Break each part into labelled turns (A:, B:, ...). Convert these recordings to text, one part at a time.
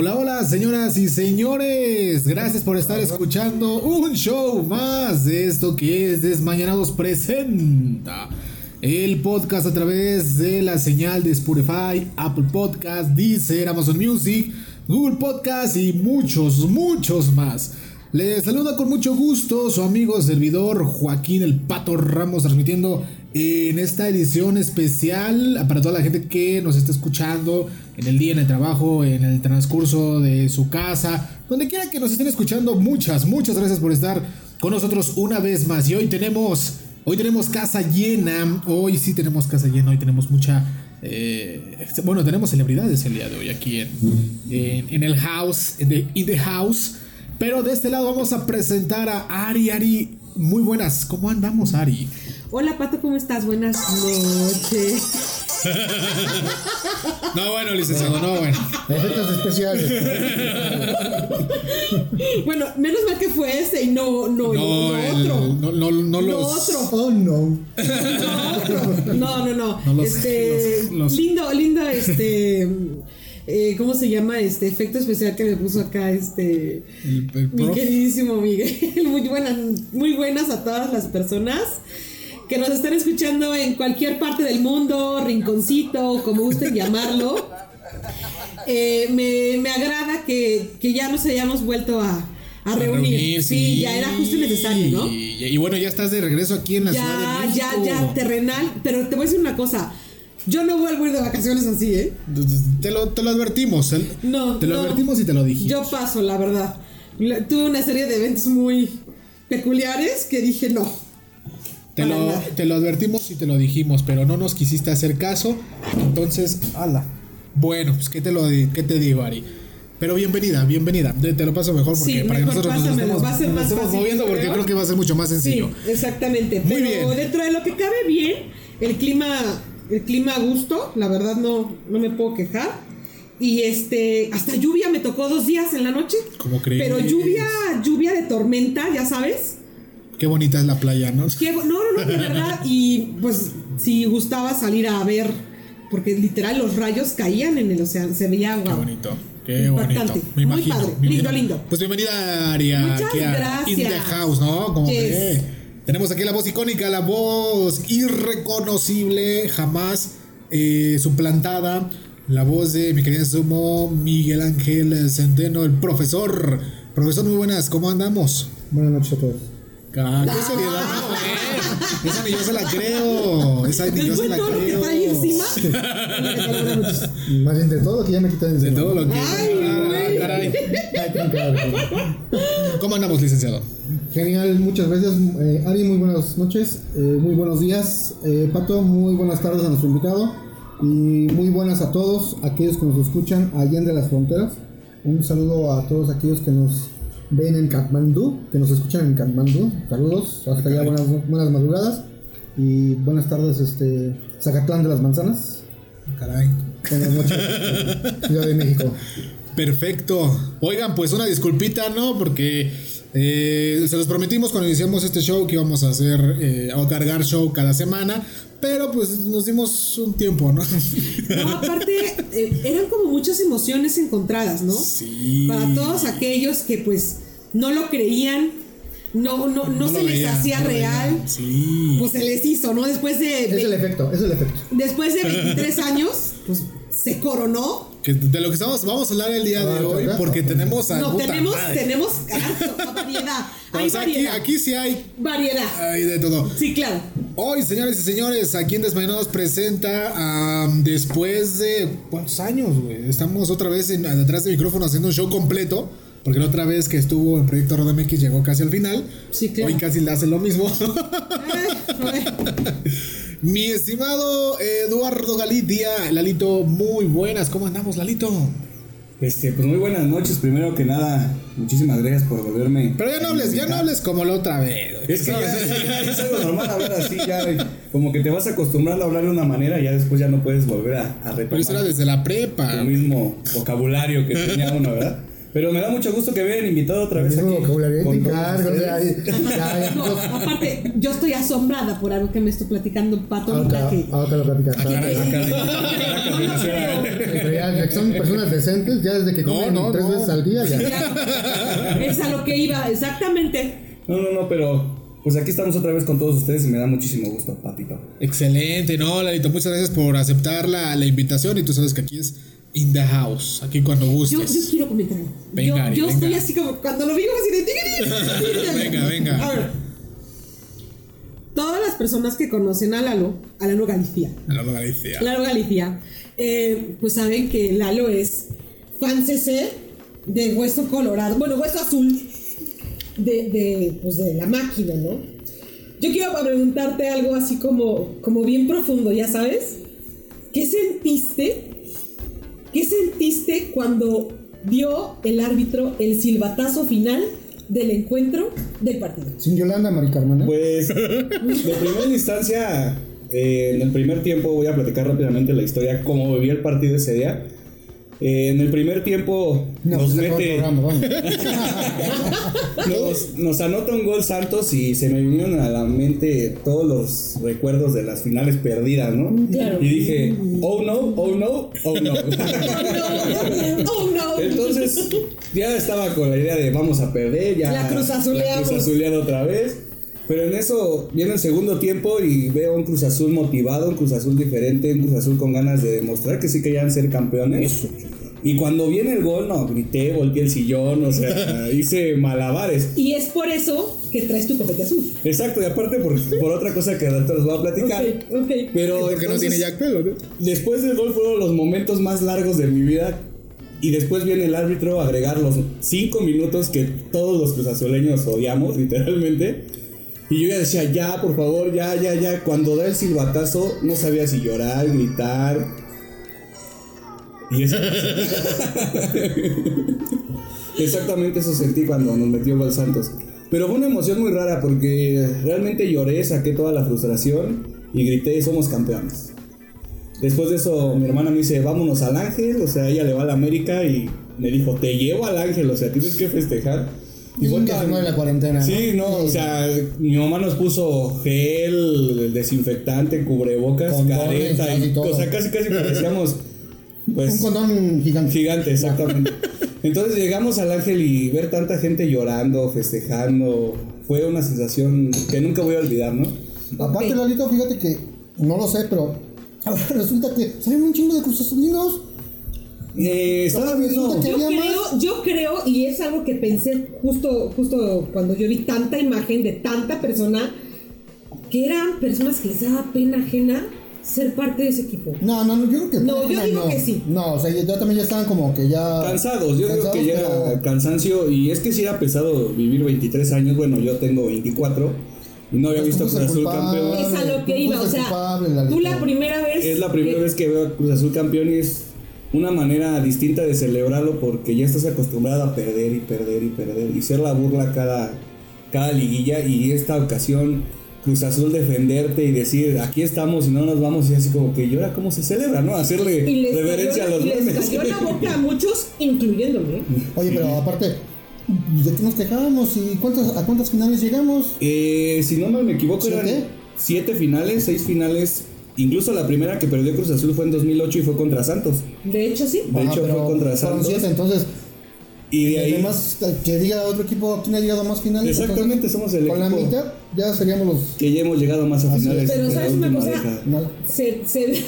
A: Hola, hola, señoras y señores. Gracias por estar escuchando un show más de esto que es Desmañanados Presenta. El podcast a través de la señal de Spotify, Apple Podcast, Deezer, Amazon Music, Google Podcast y muchos, muchos más. Les saluda con mucho gusto su amigo servidor Joaquín el Pato Ramos transmitiendo en esta edición especial para toda la gente que nos está escuchando en el día, en el trabajo, en el transcurso de su casa, donde quiera que nos estén escuchando. Muchas, muchas gracias por estar con nosotros una vez más. Y hoy tenemos, hoy tenemos casa llena. Hoy sí tenemos casa llena. Hoy tenemos mucha, eh, bueno, tenemos celebridades el día de hoy aquí en, en, el house, en in the house. Pero de este lado vamos a presentar a Ari. Ari, muy buenas. ¿Cómo andamos, Ari?
B: Hola Pato, ¿cómo estás? Buenas noches.
A: No, bueno, licenciado, no, bueno.
C: Efectos especiales.
B: bueno, menos mal que fue ese y no, no, no, otro.
A: No, no, no,
B: los... otro.
C: Oh, no.
B: No, no, no. este, lindo, lindo, este. Eh, ¿Cómo se llama este efecto especial que me puso acá este mi queridísimo Miguel? Muy buenas, muy buenas a todas las personas que nos estén escuchando en cualquier parte del mundo, rinconcito, como gusten llamarlo. Eh, me, me, agrada que, que, ya nos hayamos vuelto a, a, reunir. sí, ya era justo y necesario, ¿no?
A: Y, bueno, ya estás de regreso aquí en la
B: ya,
A: Ciudad de México.
B: Ya, ya, terrenal. Pero te voy a decir una cosa. Yo no vuelvo a ir de vacaciones así, ¿eh?
A: Te lo, te lo advertimos. ¿eh?
B: No.
A: Te lo advertimos y te lo dijimos.
B: Yo paso, la verdad. Tuve una serie de eventos muy peculiares que dije no
A: te lo, te lo, advertimos y te lo dijimos, pero no nos quisiste hacer caso. Entonces, ala. Bueno, pues ¿qué te, lo, qué te digo, Ari? Pero bienvenida, bienvenida. Te, lo paso mejor porque para que nosotros nos estemos,
B: va a ser más
A: estemos moviendo porque creo que va a ser mucho más sencillo.
B: Sí, exactamente. Muy pero dentro de lo que cabe bien, el clima, el clima a gusto, la verdad no, no me puedo quejar. Y este, hasta lluvia me tocó dos días en la noche.
A: ¿Cómo crees?
B: Pero lluvia, lluvia de tormenta, ya sabes.
A: Qué bonita es la playa, ¿no?
B: no, no, no, de verdad. Y pues si gustaba salir a ver, porque literal los rayos caían en el océano, se veía agua.
A: Qué bonito. Qué bonito. Me
B: Muy Padre. lindo, lindo.
A: Pues bienvenida, Aria.
B: Muchas gracias.
A: In the house, ¿no? Como que tenemos aquí la voz icónica, la voz irreconocible, jamás eh, suplantada. La voz de mi querido sumo Miguel Ángel Centeno, el profesor. Profesor, muy buenas, ¿cómo andamos?
C: Buenas noches a todos.
A: Ah, qué seriedad, no, Esa ni yo se la creo. Esa ni yo se la
B: todo
A: creo.
B: Lo que está ahí encima?
C: Más bien de todo lo que ya me quitan
A: encima. De todo lo que.
B: Ay, caray.
A: ¿Cómo andamos, licenciado?
C: Genial, muchas gracias. Eh, Ari, muy buenas noches, eh, muy buenos días. Eh, Pato, muy buenas tardes a nuestro invitado. Y muy buenas a todos aquellos que nos escuchan allá de las fronteras. Un saludo a todos aquellos que nos ven en Kathmandú, que nos escuchan en Kathmandú. Saludos, hasta allá buenas, buenas madrugadas y buenas tardes, este Zacatlán de las Manzanas.
A: Caray.
C: Buenas noches, Ciudad de México.
A: Perfecto. Oigan, pues una disculpita, ¿no? Porque eh, se los prometimos cuando iniciamos este show que íbamos a hacer, eh, a cargar show cada semana, pero pues nos dimos un tiempo, ¿no?
B: No, aparte, eh, eran como muchas emociones encontradas, ¿no?
A: Sí.
B: Para todos aquellos que pues no lo creían, no, no, no, se les hacía real.
A: Sí.
B: Pues se les hizo, ¿no? Después de.
C: Es el efecto, es el efecto.
B: Después de 23 años, pues se coronó.
A: Que de lo que estamos, vamos a hablar el día de hoy, porque tenemos
B: a. No, tenemos, tenemos variedad. Hay variedad.
A: Aquí, aquí, sí hay.
B: Variedad.
A: Hay de todo.
B: Sí, claro.
A: Hoy, señores y señores, aquí en Desmayanados presenta después de. ¿Cuántos años, güey? Estamos otra vez en, detrás del micrófono haciendo un show completo. Porque la otra vez que estuvo en Proyecto RodaMX llegó casi al final.
B: Sí, claro.
A: Hoy casi le hace lo mismo. Mi estimado Eduardo Galitia, Lalito, muy buenas. ¿Cómo andamos, Lalito?
D: Este, pues muy buenas noches, primero que nada, muchísimas gracias por volverme.
A: Pero ya no hables, ya no hables como la otra vez.
D: Es que ya, es algo normal hablar así, ya como que te vas acostumbrando a hablar de una manera y ya después ya no puedes volver a, a.
A: Pero eso era desde la prepa.
D: El mismo vocabulario que tenía uno, ¿verdad? Pero me da mucho gusto que me hayan invitado otra vez aquí.
B: aparte, yo estoy asombrada por algo que me estoy platicando Pato. Ahora, que...
C: ahora lo platicas. Son personas decentes ya desde que comen tres veces al día. Ya.
B: Es a lo que iba, exactamente.
D: No, no, no, pero pues aquí estamos otra vez con todos ustedes y me da muchísimo gusto, Patito.
A: Excelente, no, Lalito, muchas gracias por aceptar la, la invitación y tú sabes que aquí es in the house, aquí cuando gustes.
B: Yo, yo quiero comentar. Venga, yo, yo estoy así como cuando lo vimos así de
A: Venga, venga. A ver.
B: Todas las personas que conocen a Lalo, a Lalo Galicia.
A: A Lalo Galicia.
B: Lalo Galicia, eh, pues saben que Lalo es fan CC de Hueso Colorado, bueno, Hueso Azul de, de, pues de la máquina, ¿no? Yo quiero preguntarte algo así como, como bien profundo, ¿ya sabes? ¿Qué sentiste ¿Qué sentiste cuando dio el árbitro el silbatazo final del encuentro del partido?
C: Sin Yolanda, Mari Carmen.
D: Pues, de primera instancia, eh, en el primer tiempo voy a platicar rápidamente la historia, cómo viví el partido ese día. Eh, en el primer tiempo nos mete. nos, anota un gol Santos y se me vinieron a la mente todos los recuerdos de las finales perdidas, ¿no? Y dije, oh no, oh no, oh no. oh no. Entonces ya estaba con la idea de vamos a perder, ya.
B: La cruz azuleada
D: otra vez. Pero en eso viene el segundo tiempo y veo un Cruz Azul motivado, un Cruz Azul diferente, un Cruz Azul con ganas de demostrar que sí querían ser campeones. Y cuando viene el gol, no, grité, volteé el sillón, o sea, hice malabares.
B: Y es por eso que traes tu copete azul.
D: Exacto, y aparte por, por otra cosa que ahorita les voy a platicar.
B: Ok, ok.
D: Pero
A: Porque no tiene Jack Pelo, ¿no?
D: Después del gol fueron los momentos más largos de mi vida. Y después viene el árbitro a agregar los cinco minutos que todos los cruzazuleños odiamos, literalmente. Y yo ya decía, ya, por favor, ya, ya, ya. Cuando da el silbatazo, no sabía si llorar, gritar. Y eso. Exactamente eso sentí cuando nos metió Gol Santos. Pero fue una emoción muy rara porque realmente lloré, saqué toda la frustración y grité, somos campeones. Después de eso, mi hermana me dice, vámonos al Ángel, o sea, ella le va a la América y me dijo, te llevo al Ángel, o sea, tienes que festejar.
C: Y fue la cuarentena.
D: Sí, no, o sea, mi mamá nos puso gel, desinfectante, cubrebocas, careta y, o sea, casi casi parecíamos pues,
C: un condón gigante.
D: Gigante, exactamente. Entonces llegamos al Ángel y ver tanta gente llorando, festejando, fue una sensación que nunca voy a olvidar, ¿no?
C: Aparte, Lalito, fíjate que no lo sé, pero resulta que salen un chingo de Cruz Unidos.
D: Eh, estaba viendo.
B: Yo creo, yo creo, y es algo que pensé justo, justo cuando yo vi tanta imagen de tanta persona, que eran personas que les daba pena ajena ser parte de ese equipo.
C: No, no, yo creo que
B: no. yo digo que sí.
C: No, o sea, ya también ya estaban como que ya.
D: Cansados, yo digo que ya era cansancio. Y es que sí era pesado vivir 23 años. Bueno, yo tengo 24. Y no había visto Cruz Azul campeón.
B: Es a lo que iba, o sea, tú la primera vez.
D: Es la primera vez que veo a Cruz Azul campeón y es una manera distinta de celebrarlo porque ya estás acostumbrado a perder y perder y perder y ser la burla cada, cada liguilla y esta ocasión Cruz Azul defenderte y decir aquí estamos y no nos vamos y así como que llora cómo se celebra, ¿no? Hacerle reverencia a los
B: y les cayó la boca a muchos, incluyéndome.
C: Oye, pero aparte, ¿de qué nos quejábamos? ¿Y cuántas, a cuántas finales llegamos?
D: Eh, si no me equivoco, eran siete finales, seis finales. Incluso la primera que perdió Cruz Azul fue en 2008 y fue contra Santos.
B: De hecho, sí.
D: De hecho, fue contra Santos.
C: Siete, entonces
D: y de ahí.
C: Además, que diga otro equipo quién ha llegado a más finales.
D: Exactamente, somos el
C: con
D: equipo.
C: Con la mitad ya seríamos los.
D: Que ya hemos llegado más a finales.
B: Pero, ¿sabes una cosa? Se, se,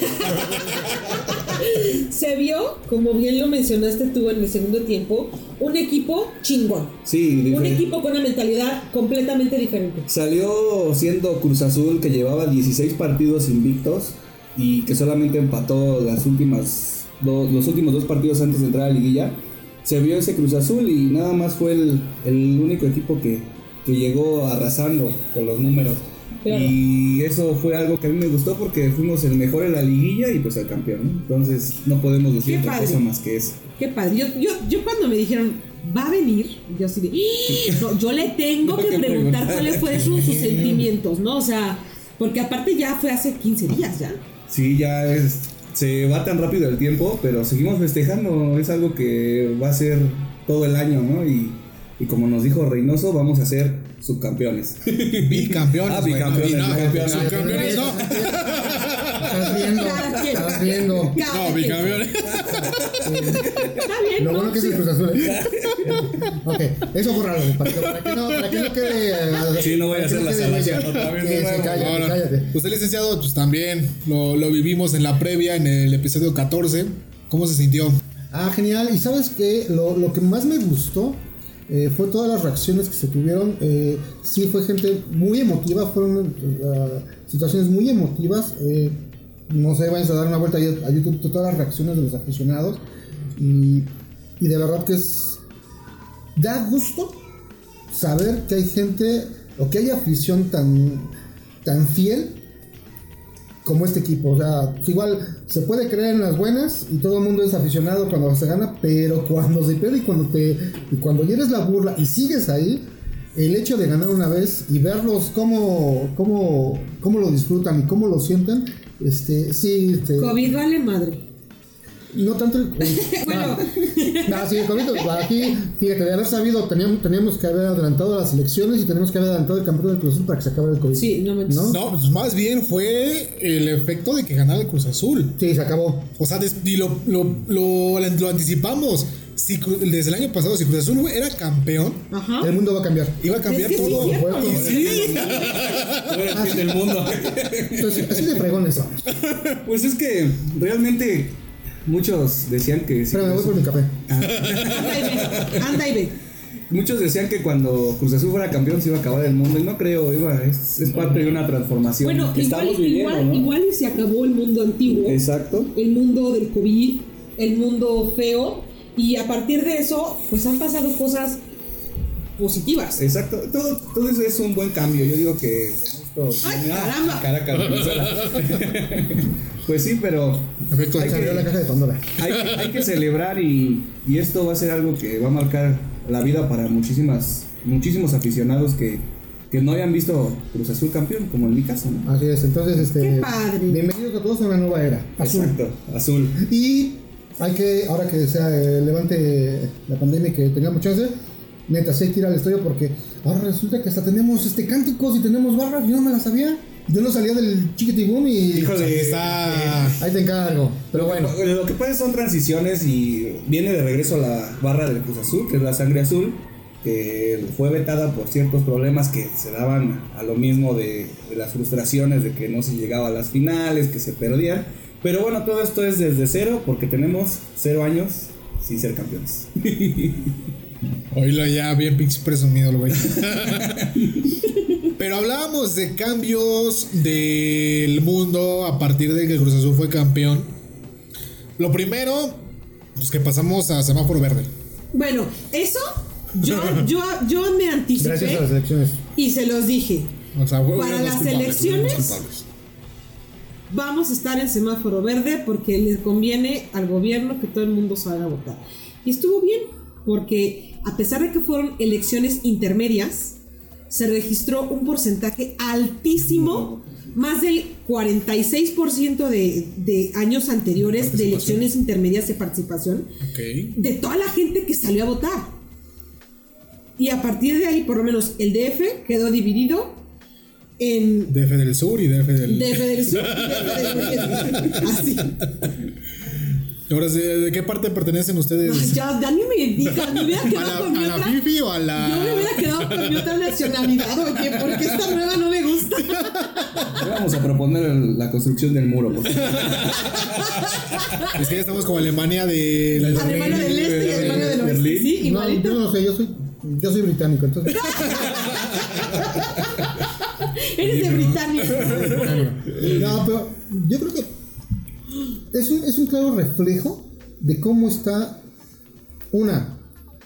B: se vio, como bien lo mencionaste tú en el segundo tiempo, un equipo chingón.
D: Sí,
B: Un equipo con una mentalidad completamente diferente.
D: Salió siendo Cruz Azul que llevaba 16 partidos invictos y que solamente empató las últimas los últimos dos partidos antes de entrar a la liguilla se vio ese Cruz Azul y nada más fue el, el único equipo que, que, llegó arrasando con los números. Y eso fue algo que a mí me gustó porque fuimos el mejor en la liguilla y pues el campeón. Entonces no podemos decir otra cosa más que eso.
B: Qué padre. Yo, yo, yo cuando me dijeron, va a venir, yo sí ¡Ah! yo le tengo que preguntar cuáles fueron sus, sus sentimientos, ¿no? O sea, porque aparte ya fue hace 15 días ya.
D: Sí, ya es se va tan rápido el tiempo, pero seguimos festejando. Es algo que va a ser todo el año, ¿no? Y, y como nos dijo Reynoso, vamos a ser subcampeones.
A: Bicampeones.
D: Ah, bicampeones.
A: no,
D: no,
A: campeones,
D: no,
A: campeones, no.
C: Estás viendo, estás viendo.
A: No, bicampeones.
B: Está bien.
C: Lo
B: ¿no?
C: bueno que es el Cruz Azul. ¿eh? ok, eso bórralo, para que, para que no, para que no quede. eh,
D: Sí, no voy a
C: para que
D: hacer la
C: quede
D: otra vez de
C: Sí,
D: nuevo.
C: cállate,
A: No, no.
C: cállate.
A: Usted, licenciado, pues también lo, lo vivimos en la previa, en el episodio 14. ¿Cómo se sintió?
C: Ah, genial. Y sabes que lo, lo que más me gustó eh, fue todas las reacciones que se tuvieron. Eh, sí, fue gente muy emotiva, fueron eh, situaciones muy emotivas. Eh, no sé, vayan a dar una vuelta a YouTube, todas las reacciones de los aficionados. Y, y de verdad que es. Da gusto saber que hay gente o que hay afición tan, tan fiel como este equipo. O sea, igual se puede creer en las buenas y todo el mundo es aficionado cuando se gana, pero cuando se pierde y cuando te y cuando eres la burla y sigues ahí, el hecho de ganar una vez y verlos cómo, cómo, cómo lo disfrutan y cómo lo sienten, este, sí, este,
B: COVID vale madre.
C: no tanto el
B: Bueno.
C: Ah, sí, el COVID, aquí, fíjate, de haber sabido, teníamos, teníamos que haber adelantado las elecciones y tenemos que haber adelantado el campeonato del Cruz Azul para que se acabe el COVID.
B: Sí, no me
C: ¿No?
A: No, pues más bien fue el efecto de que ganara el Cruz Azul.
C: Sí, se acabó.
A: O sea, y lo, lo, lo, lo anticipamos. Si, desde el año pasado, si Cruz Azul era campeón,
B: Ajá.
C: El mundo va a cambiar.
A: iba a cambiar
B: Es que sí,
A: todo. Y sí.
D: Tú eres el del mundo.
C: Entonces, así de fregón eso.
D: Pues es que realmente muchos decían que. si
C: Espera, me voy por mi café.
B: Anda y ve. Anda y ve.
D: Muchos decían que cuando Cruz Azul fuera campeón se iba a acabar el mundo y no creo, iba, es, es parte de una transformación
B: Bueno,
D: que
B: igual,
D: estamos viviendo,
B: igual,
D: ¿no?
B: igual y se acabó el mundo antiguo,
D: Exacto.
B: el mundo del COVID, el mundo feo, y a partir de eso, pues han pasado cosas positivas.
D: Exacto, todo, todo eso es un buen cambio. Yo digo que.
B: ¡Ay, caramba!
D: Caracas, pues sí, pero hay
C: Se abrió la
D: que,
C: caja de Pandora.
D: hay, que- hay que celebrar y, y esto va a ser algo que va a marcar la vida para muchísimas, muchísimos aficionados que, que no hayan visto Cruz Azul campeón, como en mi caso. ¿no?
C: Así es, entonces, este.
B: ¡Qué padre!
C: Bienvenidos a todos a una nueva era. Azul.
D: Exacto, azul.
C: Y hay que, ahora que sea eh, levante la pandemia y que tengamos chance, neta, sí hay que ir al estadio porque ahora resulta que hasta tenemos este cánticos y tenemos barras, yo no me las sabía. Yo no salía del chiquitibum y
D: Híjole,
A: Ahí está.
C: ahí te encargo. Pero bueno,
D: Lo que pasa son transiciones y viene de regreso la barra del Cruz Azul, que es la sangre azul, que fue vetada por ciertos problemas que se daban a lo mismo de, de las frustraciones de que no se llegaba a las finales, que se perdían. Pero bueno, todo esto es desde cero porque tenemos cero años sin ser campeones.
A: Oílo ya, bien pinche presumido el güey. Pero hablábamos de cambios del mundo a partir de que el Cruz Azul fue campeón. Lo primero, pues que pasamos a semáforo verde.
B: Bueno, eso yo, yo, yo me
C: gracias a las
B: anticipé
C: elecciones.
B: y se los dije.
A: O sea,
B: Para las elecciones. Vamos a estar en semáforo verde porque les conviene al gobierno que todo el mundo salga a votar. Y estuvo bien, porque a pesar de que fueron elecciones intermedias, se registró un porcentaje altísimo, más del 46% de, de años anteriores de elecciones intermedias de participación,
A: Ok.
B: de toda la gente que salió a votar. Y a partir de ahí, por lo menos el DF quedó dividido en
A: DF del Sur y DF del.
B: DF del Sur, DF del Sur, así.
A: Ahora, ¿de, qué parte pertenecen ustedes?
B: Ay, ya, ya ni me digas, me hubiera
A: ¿A
B: quedado
A: la,
B: con mi
A: a la
B: otra.
A: Fifi o a la.?
B: Yo me hubiera quedado con mi otra nacionalidad, oye, porque esta nueva no me gusta.
D: Vamos a proponer la construcción del muro. por favor.
A: Es que ya estamos como Alemania de.
B: Alemania del Este y Alemania del Oeste.
D: Berlín.
B: Sí,
C: No,
B: igualito.
C: yo no sé, yo soy, yo soy británico, entonces.
B: Eres de Britania.
C: No, pero yo creo que es un, es un claro reflejo de cómo está, una,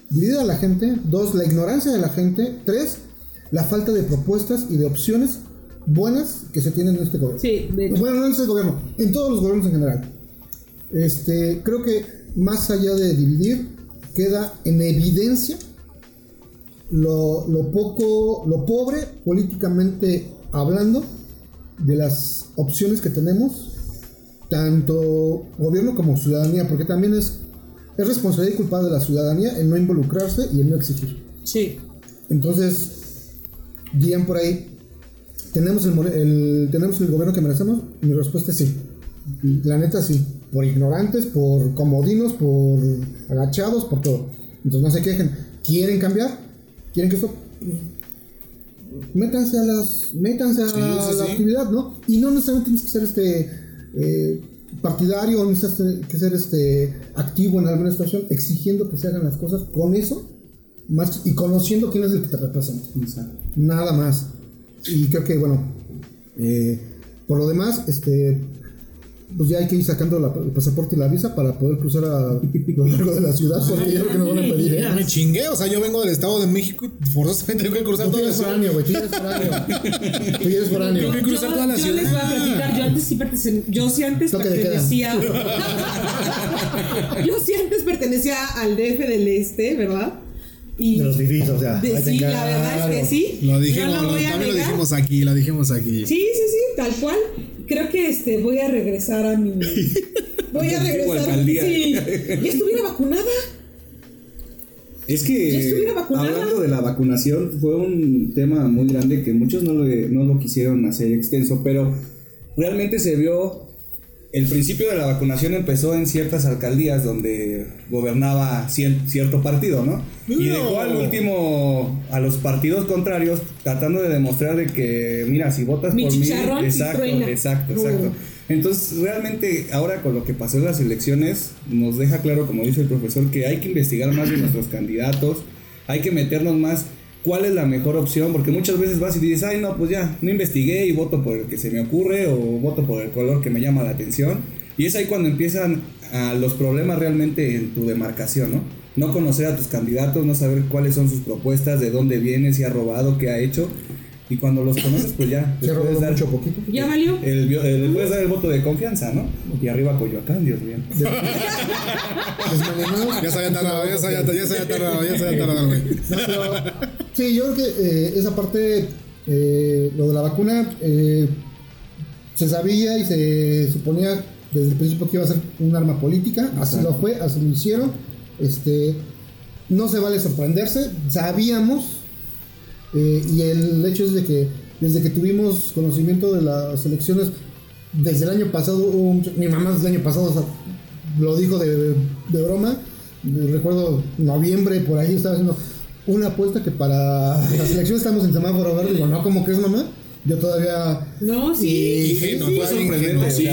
C: dividida la gente, dos, la ignorancia de la gente, tres, la falta de propuestas y de opciones buenas que se tienen en este gobierno.
B: Sí, de hecho.
C: Bueno, no en este gobierno, en todos los gobiernos en general. Este, creo que más allá de dividir, queda en evidencia lo, lo poco, lo pobre políticamente hablando de las opciones que tenemos, tanto gobierno como ciudadanía, porque también es es responsabilidad y culpa de la ciudadanía en no involucrarse y en no exigir.
B: Sí.
C: Entonces, bien por ahí, ¿tenemos el, ¿tenemos el gobierno que merecemos? Mi respuesta es sí. La neta sí. Por ignorantes, por comodinos, por agachados, por todo. Entonces no se quejen. ¿Quieren cambiar? ¿Quieren que esto métanse a las métanse a la actividad, ¿no? Y no necesariamente tienes que ser este eh, partidario o necesitas que ser este activo en alguna situación, exigiendo que se hagan las cosas con eso más y conociendo quién es el que te representa. Nada más. Y creo que bueno, eh, por lo demás, este pues ya hay que ir sacando el pasaporte y la visa para poder cruzar a lo largo de la ciudad, porque yo creo que nos van a pedir. ¿eh?
A: Me chingué, o sea, yo vengo del Estado de México y forzosamente tengo que cruzar toda la ciudad.
C: güey, tú eres foráneo. tú eres foráneo.
B: Tengo que cruzar toda la ciudad. Yo les voy a platicar, yo antes sí pertenecía, yo sí antes pertenecía. yo sí antes pertenecía al DF del Este, ¿verdad?
C: Y de los vivís, o sea.
B: De, sí, la verdad es que sí.
A: Lo dijimos, lo también lo dijimos aquí, lo dijimos aquí.
B: Sí, sí, sí, tal cual creo que este voy a regresar a mi voy a regresar sí ya estuviera vacunada
D: es que hablando de la vacunación fue un tema muy grande que muchos no lo, no lo quisieron hacer extenso pero realmente se vio el principio de la vacunación empezó en ciertas alcaldías donde gobernaba cierto partido, ¿no? Y dejó al último a los partidos contrarios tratando de demostrar de que, mira, si votas por mí, exacto, exacto, exacto. Entonces, realmente ahora con lo que pasó en las elecciones nos deja claro, como dice el profesor, que hay que investigar más de nuestros candidatos, hay que meternos más cuál es la mejor opción, porque muchas veces vas y dices, ay, no, pues ya, no investigué y voto por el que se me ocurre o voto por el color que me llama la atención. Y es ahí cuando empiezan a los problemas realmente en tu demarcación, ¿no? No conocer a tus candidatos, no saber cuáles son sus propuestas, de dónde viene, si ha robado, qué ha hecho. Y cuando los conoces, pues ya.
C: ¿Se puedes dar mucho poquito?
B: ¿Ya valió?
D: El, el, puedes dar el voto de confianza, ¿no? Y arriba Coyoacán, Dios mío.
A: ya se había tardado, ya se había, ya se había tardado, ya se había tardado, güey.
C: sí, yo creo que eh, esa parte, eh, lo de la vacuna, eh, se sabía y se suponía desde el principio que iba a ser un arma política. Así lo fue, así lo hicieron. Este, no se vale sorprenderse. Sabíamos eh, y el hecho es de que desde que tuvimos conocimiento de las elecciones, desde el año pasado, mi mamá desde el año pasado lo dijo de, broma, recuerdo noviembre, por ahí estaba haciendo una apuesta que para las elecciones estamos en semáforo verde, digo, no, como que es mamá? Yo todavía...
B: No, sí. sí, no, fue sorprendente. Sí,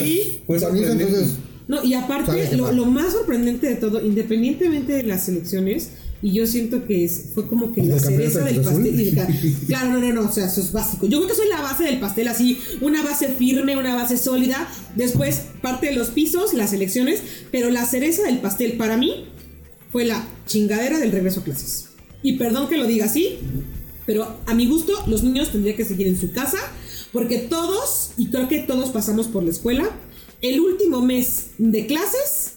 B: sí, fue entonces... No, y aparte, lo, lo, más sorprendente de todo, independientemente de las elecciones, y yo siento que fue como que la cereza del pastel. claro, no, no, no, o sea, eso es básico. Yo creo que soy la base del pastel, así, una base firme, una base sólida. Después, parte de los pisos, las elecciones, pero la cereza del pastel para mí fue la chingadera del regreso a clases. Y perdón que lo diga así, pero a mi gusto, los niños tendrían que seguir en su casa, porque todos, y creo que todos pasamos por la escuela, el último mes de clases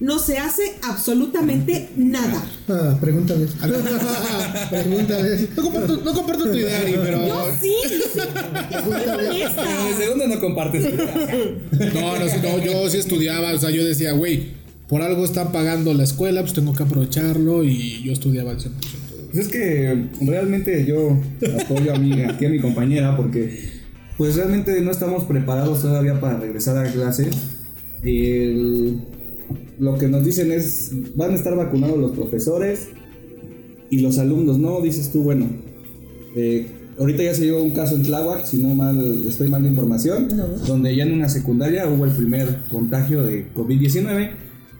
B: no se hace absolutamente nada.
C: Ah, pregúntale. pregúntale.
A: No comparto, no comparto tu idea, pero.
B: Yo sí.
D: En segundo no compartes tu idea.
A: No, no, no, yo sí estudiaba, o sea, yo decía, güey, por algo están pagando la escuela, pues tengo que aprovecharlo y yo estudiaba al 100%.
D: Pues es que realmente yo apoyo a mi, aquí a mi compañera porque pues realmente no estamos preparados todavía para regresar a clases. El lo que nos dicen es, van a estar vacunados los profesores y los alumnos, ¿no? Dices tú, bueno, eh, ahorita ya se llevó un caso en Tláhuac, si no mal estoy mal de información, donde ya en una secundaria hubo el primer contagio de COVID-19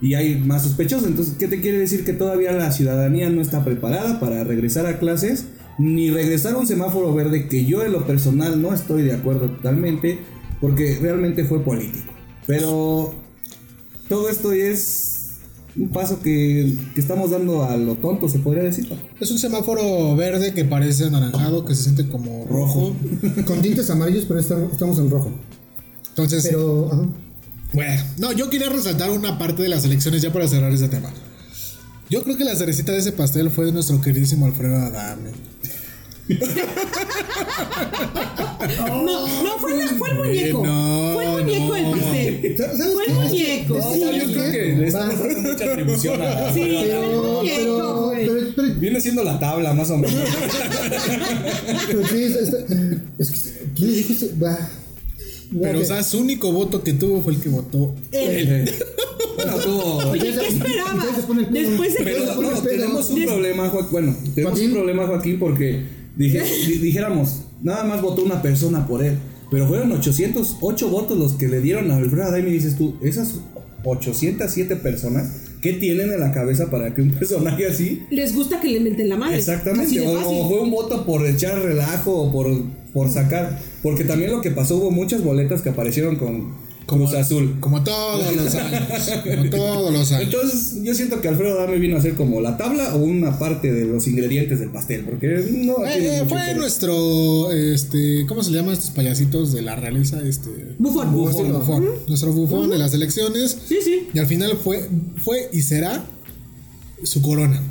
D: y hay más sospechosos. Entonces, ¿qué te quiere decir? Que todavía la ciudadanía no está preparada para regresar a clases ni regresar a un semáforo verde que yo en lo personal no estoy de acuerdo totalmente porque realmente fue político. Pero todo esto es un paso que, estamos dando a lo tonto, se podría decir.
A: Es un semáforo verde que parece anaranjado, que se siente como rojo.
C: Con tintes amarillos, pero estamos en rojo.
A: Entonces. Pero. Bueno, no, yo quería resaltar una parte de las elecciones ya para cerrar ese tema. Yo creo que la cerecita de ese pastel fue de nuestro queridísimo Alfredo Adame.
B: No, no, fue, fue el muñeco. fue el muñeco el pastel. Fue el muñeco.
A: Sí, yo creo que
D: mucha atribución a.
B: Sí, pero, pero,
D: pero, Viene siendo la tabla, más o menos.
C: pero sí, es, es, que. ¿Quién le dijo eso?
A: Pero, o sea, su único voto que tuvo fue el que votó él.
B: Bueno, tuvo. Oye, ¿qué esperaba? Después de
D: Pero, no, tenemos un problema, Joaquín. Bueno, tenemos un problema, Joaquín, porque dije, dijéramos, nada más votó una persona por él. Pero fueron 808 votos los que le dieron a Alfredo Adame y dices tú, esas 807 personas, ¿qué tienen en la cabeza para que un personaje así...
B: Les gusta que le meten la mano.
D: Exactamente, o, fue un voto por echar relajo o por, por sacar, porque también lo que pasó, hubo muchas boletas que aparecieron con Cruz Azul.
A: Como todos los años. como todos los años.
D: Entonces, yo siento que Alfredo Dame vino a ser como la tabla o una parte de los ingredientes del pastel. Porque no.
A: Eh, fue nuestro. Este, ¿Cómo se llaman estos payasitos de la realeza? Este.
B: Bufón.
A: Bufón. Nuestro bufón de las elecciones.
B: Sí, sí.
A: Y al final fue, fue y será su corona.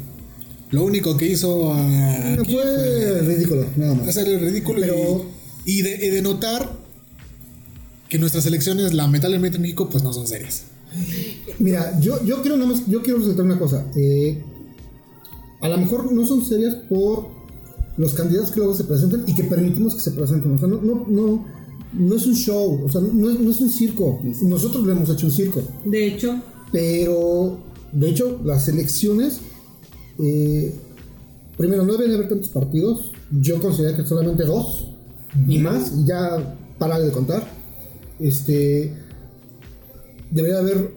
A: Lo único que hizo.
C: fue, fue, ridículo, nada más.
A: Hacer el ridículo Pero... y, de, y de notar que nuestras elecciones, lamentablemente en México, pues no son serias.
C: Mira, yo, yo quiero nada más, yo quiero resaltar una cosa. Eh, a lo mejor no son serias por los candidatos que luego se presentan y que permitimos que se presenten. O sea, no, no, no, no es un show, o sea, no es, no es un circo. Nosotros le hemos hecho un circo.
B: De hecho.
C: Pero, de hecho, las elecciones, eh, primero, no deben haber tantos partidos. Yo considero que solamente dos y más, y ya para de contar este, debería haber,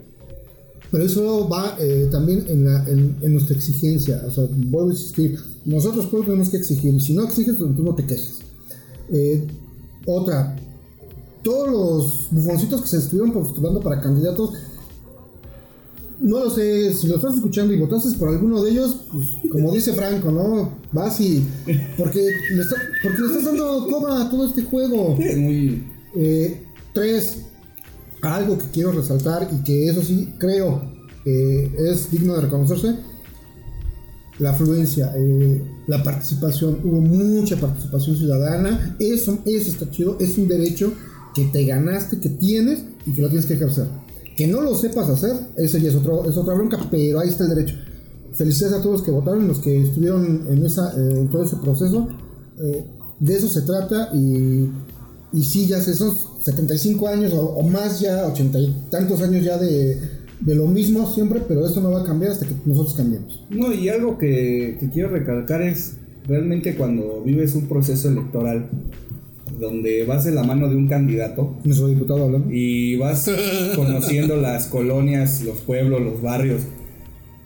C: pero eso va eh, también en, la, en, nuestra exigencia, o sea, vuelvo a insistir, nosotros pues tenemos que exigir, y si no exiges, tú no te quejes. Eh, otra, todos los bufoncitos que se estuvieron postulando para candidatos, no lo sé, si lo estás escuchando y votaste por alguno de ellos, pues, como dice Franco, ¿no? Vas y. Porque le, porque le estás dando coba a todo este juego.
D: Muy.
C: Eh, Tres, algo que quiero resaltar y que eso sí creo es digno de reconocerse, la afluencia, eh, la participación, hubo mucha participación ciudadana, eso, eso está chido, es un derecho que te ganaste, que tienes y que lo tienes que ejercer. Que no lo sepas hacer, ese ya es, otro, es otra bronca, pero ahí está el derecho. Felicidades a todos los que votaron, los que estuvieron en, esa, eh, en todo ese proceso. Eh, de eso se trata y, y sí, ya sé, son 75 años o, más ya, 80 y tantos años ya de, lo mismo siempre, pero eso no va a cambiar hasta que nosotros cambiemos.
D: No, y algo que, quiero recalcar es realmente cuando vives un proceso electoral donde vas de la mano de un candidato.
C: Nuestro diputado hablando.
D: Y vas conociendo las colonias, los pueblos, los barrios.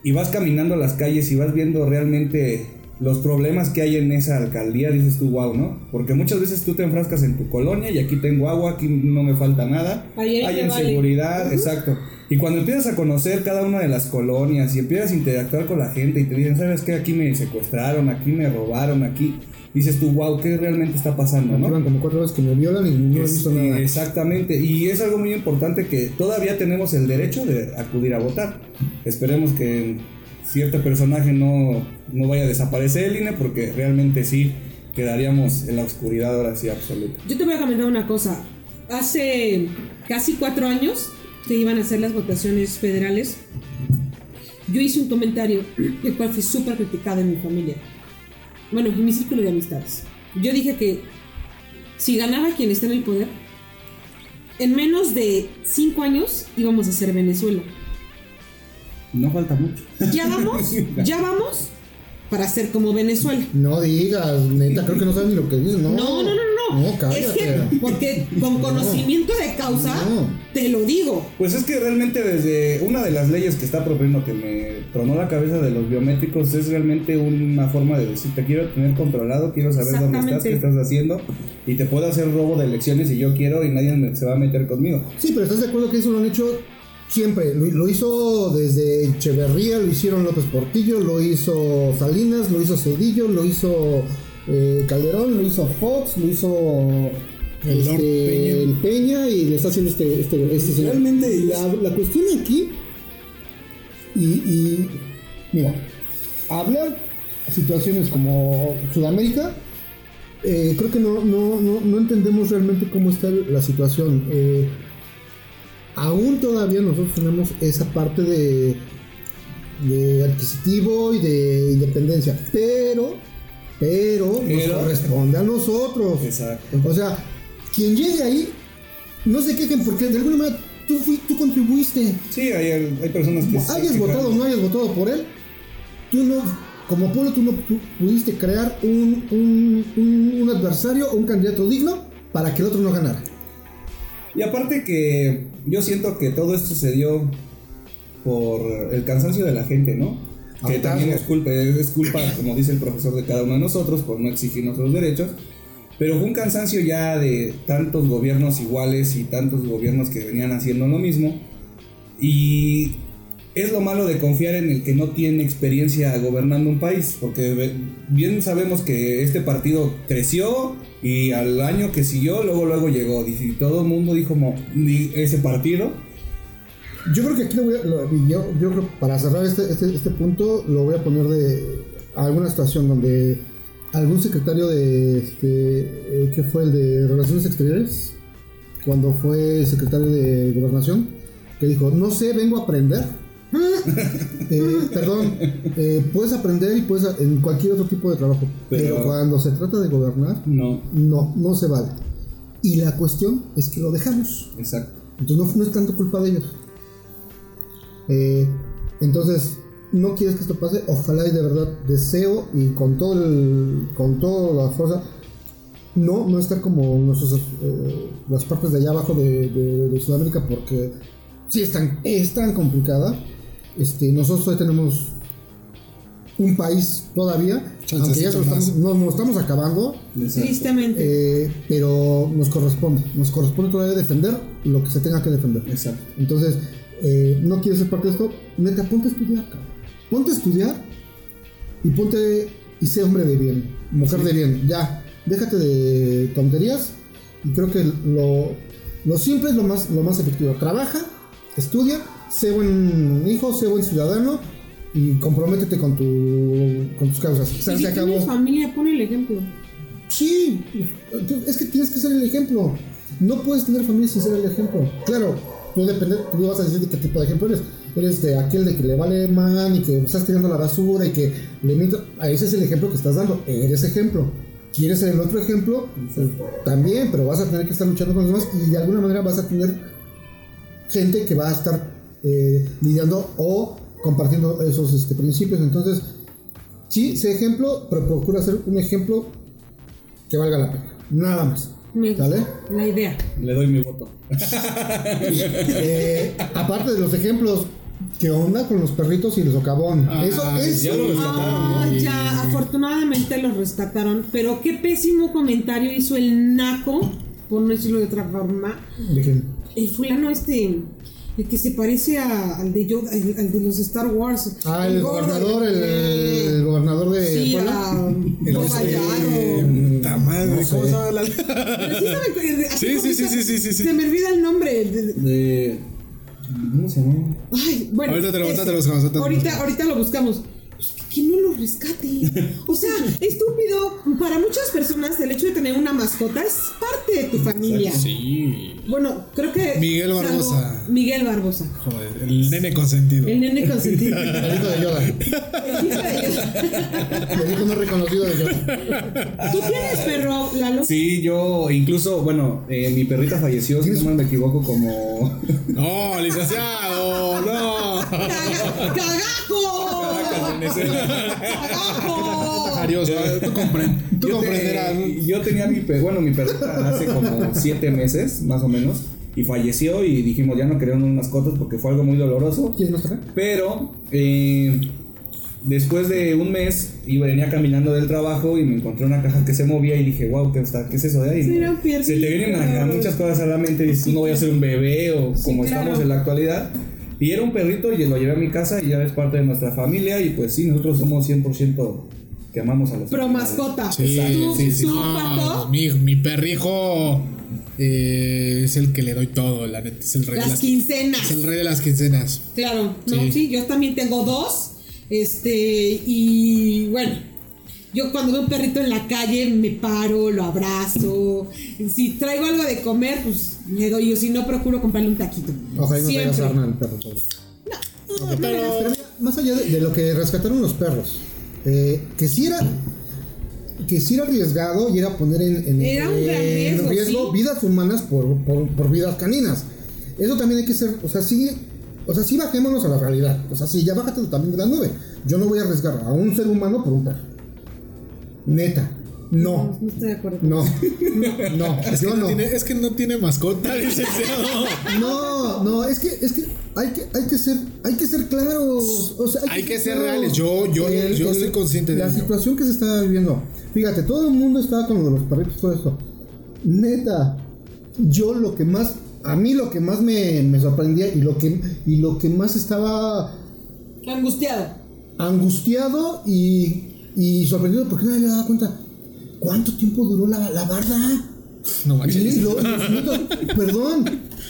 D: Y vas caminando las calles y vas viendo realmente los problemas que hay en esa alcaldía, dices tú, wow, ¿no? Porque muchas veces tú te enfrascas en tu colonia y aquí tengo agua, aquí no me falta nada, hay inseguridad, exacto. Y cuando empiezas a conocer cada una de las colonias y empiezas a interactuar con la gente y te dicen, ¿sabes qué? Aquí me secuestraron, aquí me robaron, aquí dices tú, wow, ¿qué realmente está pasando? ¿no?
C: como cuatro veces que me violan y no he visto nada.
D: Exactamente, y es algo muy importante que todavía tenemos el derecho de acudir a votar. Esperemos que cierto personaje no, no vaya a desaparecer el INE porque realmente sí quedaríamos en la oscuridad ahora sí absoluta.
B: Yo te voy a comentar una cosa. Hace casi cuatro años que iban a hacer las votaciones federales, yo hice un comentario el cual fue súper criticado en mi familia. Bueno, en mi círculo de amistades. Yo dije que si ganaba quien está en el poder, en menos de cinco años íbamos a ser Venezuela.
D: No falta mucho.
B: Ya vamos, ya vamos para ser como Venezuela.
C: No digas, neta, creo que no sabes ni lo que dices, ¿no?
B: No, no, no, no. No, cállate. Es que, porque con conocimiento de causa, te lo digo.
D: Pues es que realmente desde una de las leyes que está proponiendo que me tronó la cabeza de los biométricos es realmente una forma de decir, te quiero tener controlado, quiero saber dónde estás, qué estás haciendo y te puedo hacer robo de elecciones si yo quiero y nadie se va a meter conmigo.
C: Sí, pero ¿estás de acuerdo que eso lo han hecho Siempre, lo, hizo desde Echeverría, lo hicieron López Portillo, lo hizo Salinas, lo hizo Cedillo, lo hizo eh, Calderón, lo hizo Fox, lo hizo este, Peña. y le está haciendo este, este, este
D: Realmente
C: la, la, cuestión aquí, y, y mira, hablar situaciones como Sudamérica, eh, creo que no, no, no, no, entendemos realmente cómo está la situación. Eh, aún todavía nosotros tenemos esa parte de, de adquisitivo y de independencia, pero, pero, nos corresponde a nosotros. Exacto. O sea, quien llegue ahí, no se quejen porque de alguna manera tú, tú contribuiste.
D: Sí, hay, hay personas que...
C: Hayas votado o no hayas votado por él, tú no, como pueblo tú no pudiste crear un, un, un adversario o un candidato digno para que el otro no ganara.
D: Y aparte que yo siento que todo esto se dio por el cansancio de la gente, ¿no? Que también es culpa, es culpa, como dice el profesor, de cada uno de nosotros por no exigir nuestros derechos. Pero fue un cansancio ya de tantos gobiernos iguales y tantos gobiernos que venían haciendo lo mismo. Y es lo malo de confiar en el que no tiene experiencia gobernando un país, porque bien sabemos que este partido creció y al año que siguió, luego luego llegó, y todo el mundo dijo ese partido.
C: Yo creo que aquí lo voy a, yo, creo para cerrar este, este, este, punto lo voy a poner de alguna estación donde algún secretario de este eh, que fue el de Relaciones Exteriores cuando fue secretario de Gobernación que dijo no sé vengo a aprender eh, perdón, eh, puedes aprender y puedes en cualquier otro tipo de trabajo, pero, cuando se trata de gobernar, no, no, no se vale. Y la cuestión es que lo dejamos.
D: Exacto.
C: Entonces no, es tanto culpa de ellos. Eh, entonces, no quieres que esto pase. Ojalá y de verdad deseo y con todo el, con toda la fuerza no, no estar como nuestros, las partes de allá abajo de, de, Sudamérica porque sí es tan, es tan complicada. Este, nosotros hoy tenemos un país todavía, aunque ya estamos, nos, estamos acabando.
B: Tristemente.
C: Eh, pero nos corresponde, nos corresponde todavía defender lo que se tenga que defender.
D: Exacto.
C: Entonces, eh, no quieres ser parte de esto, neta, ponte a estudiar, Ponte a estudiar y ponte y sé hombre de bien, mujer de bien, ya. Déjate de tonterías y creo que lo, lo simple es lo más, lo más efectivo. Trabaja, estudia sé buen hijo, sé buen ciudadano y comprométete con, tu, con tus causas.
B: O sea, si tienes familia, pone el ejemplo.
C: Sí, es que tienes que ser el ejemplo. No puedes tener familia sin ser el ejemplo. Claro, tú, depende, tú vas a decir de qué tipo de ejemplo eres. Eres de aquel de que le vale man y que estás tirando la basura y que le miento. Ese es el ejemplo que estás dando. Eres ejemplo. ¿Quieres ser el otro ejemplo? Pues, también, pero vas a tener que estar luchando con los demás y de alguna manera vas a tener gente que va a estar eh, lidiando o compartiendo esos este, principios. Entonces, sí, sé ejemplo, pero procura ser un ejemplo que valga la pena. Nada más. ¿Vale?
B: La idea.
D: Le doy mi voto.
C: Eh, aparte de los ejemplos, ¿qué onda con los perritos y el socavón? Ah, eso, es
B: Ya lo rescataron. ya, afortunadamente los rescataron. Pero qué pésimo comentario hizo el Naco, por no decirlo de otra forma.
C: ¿De
B: El fulano este el que se parece a, al de Yoda, al, de los Star Wars.
C: Ah, el, gobernador, el, el, gobernador de
B: sí,
C: Puebla.
B: el este,
A: madre, no ¿cómo se llama la?
B: Sí, sí, sí, sí, sí, sí, sí, Se me olvida el nombre.
D: De, ¿Cómo se llama?
B: Ay, bueno.
A: Ahorita te lo, este, te lo buscamos.
B: Ahorita, ahorita lo buscamos lo rescate. O sea, estúpido. Para muchas personas el hecho de tener una mascota es parte de tu familia.
A: Sí.
B: Bueno, creo que...
A: Miguel Barbosa.
B: Miguel Barbosa.
A: Joder, el nene consentido.
B: El nene consentido.
C: el hijo de Yoda. El hijo de Yoda. El hijo no reconocido de Yoda.
B: ¿Tú tienes perro, Lalo?
D: Sí, yo incluso, bueno, eh, mi perrita falleció, si no me equivoco, como...
A: No, licenciado, no.
B: ¡Cagajo!
A: tú, comprenderás.
D: yo tenía mi, bueno, mi perrita hace como siete meses, más o menos, y falleció y dijimos ya no queríamos mascotas porque fue algo muy doloroso.
C: ¿Quién no
D: Pero eh, después de un mes y venía caminando del trabajo y me encontré una caja que se movía y dije, wow, ¿qué, está? ¿Qué es eso de ahí? se te vienen muchas cosas a la mente y dices, no voy a ser un bebé o como estamos en la actualidad. Y era un perrito y lo llevé a mi casa y ya es parte de nuestra familia y pues sí, nosotros somos 100% que amamos a los
B: Pro mascota.
A: Sí, sí, sí. mi, mi perrijo eh, es el que le doy todo, la neta. Es el rey
B: las de las quincenas.
A: Es el rey de las quincenas.
B: Claro, no, sí, yo también tengo dos. Este, y bueno, Yo cuando veo un perrito en la calle me paro, lo abrazo. Si traigo algo de comer, pues le doy. Yo si no, procuro comprarle un taquito.
C: Ojalá no traigas arma al perro. No, no, pero... más allá de, lo que rescataron los perros, eh, que si era que si era arriesgado y era poner en, en, riesgo, vidas humanas por, por, por, vidas caninas. Eso también hay que ser, o sea, sí, o sea, sí bajémonos a la realidad. O sea, sí, ya bájate también de la nube. Yo no voy a arriesgar a un ser humano por un perro. Neta. No.
B: No, estoy de acuerdo.
C: No. No.
A: Es, que no, Tiene, es que no tiene mascota,
C: No, no, es que, es que hay que, hay que ser, hay que ser claros. O sea,
A: hay, que, ser reales. Yo, yo, yo soy consciente de
C: La situación que se está viviendo. Fíjate, todo el mundo está con los perritos, todo esto. Neta, yo lo que más, a mí lo que más me, me sorprendía y lo que, y lo que más estaba
B: angustiado.
C: Angustiado y y sorprendido porque nadie le daba cuenta. ¿Cuánto tiempo duró la, la barda?
A: No manches.
C: perdón.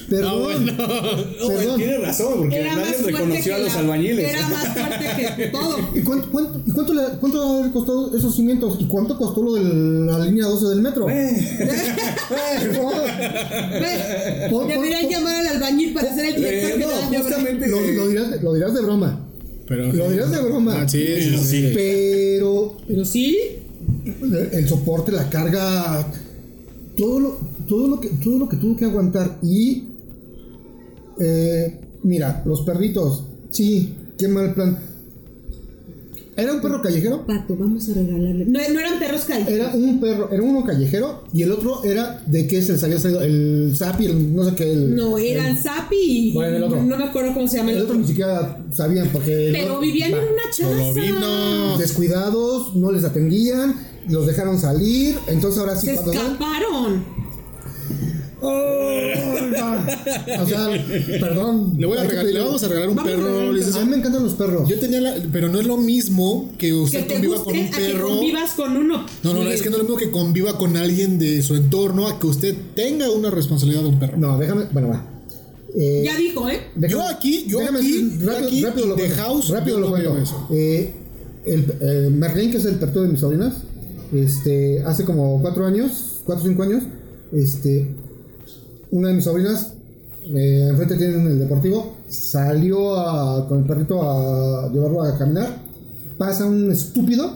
C: Perdón.
D: No, perdón. tiene razón, porque nadie reconoció a los albañiles.
B: Era más fuerte que todo.
C: ¿Y cuánto, cuánto, y cuánto, le, cuánto haber costado esos cimientos? ¿Y cuánto costó lo de la línea 12 del metro? Eh.
B: Deberían llamar al albañil para hacer el director. Eh,
C: no, justamente. Lo, lo, dirás, lo dirás de broma. Pero, lo dirás de broma.
A: Ah, sí,
C: sí, sí. Pero.
B: Pero sí.
C: El soporte, la carga. Todo lo, todo lo, que, todo lo que tuvo que aguantar. Y. Eh, mira, los perritos. Sí, qué mal plan ¿Era un perro callejero?
B: Pato, vamos a regalarle. No, no eran perros callejeros.
C: Era un perro, era uno callejero y el otro era de qué se les había salido, el Zapi, el, no sé qué. El,
B: no, eran Zapi y.
C: Bueno, el otro.
B: No me acuerdo cómo se llama
C: el, el otro. ni siquiera sabían porque.
B: Pero vivían en una chaza.
C: Descuidados, no les atendían, los dejaron salir, entonces ahora sí.
B: Se escaparon.
C: O sea, perdón.
A: Le, voy a regalar, le vamos a regalar un perro.
C: A, mí me encantan los perros.
A: Yo tenía la, pero no es lo mismo que usted conviva con un perro.
B: que convivas con uno.
A: No, no, es que no es lo mismo que conviva con alguien de su entorno a que usted tenga una responsabilidad de un perro.
C: No, déjame, bueno, va.
B: Eh, ya dijo, ¿eh?
A: yo aquí, yo aquí, rápido, aquí, rápido
C: lo
A: de house,
C: rápido lo cuento. Eh, el eh, Merlin, que es el perro de mis sobrinas, este, hace como cuatro años, cuatro o cinco años, este, una de mis sobrinas, eh, enfrente tienen el deportivo, salió con el perrito a llevarlo a caminar. Pasa un estúpido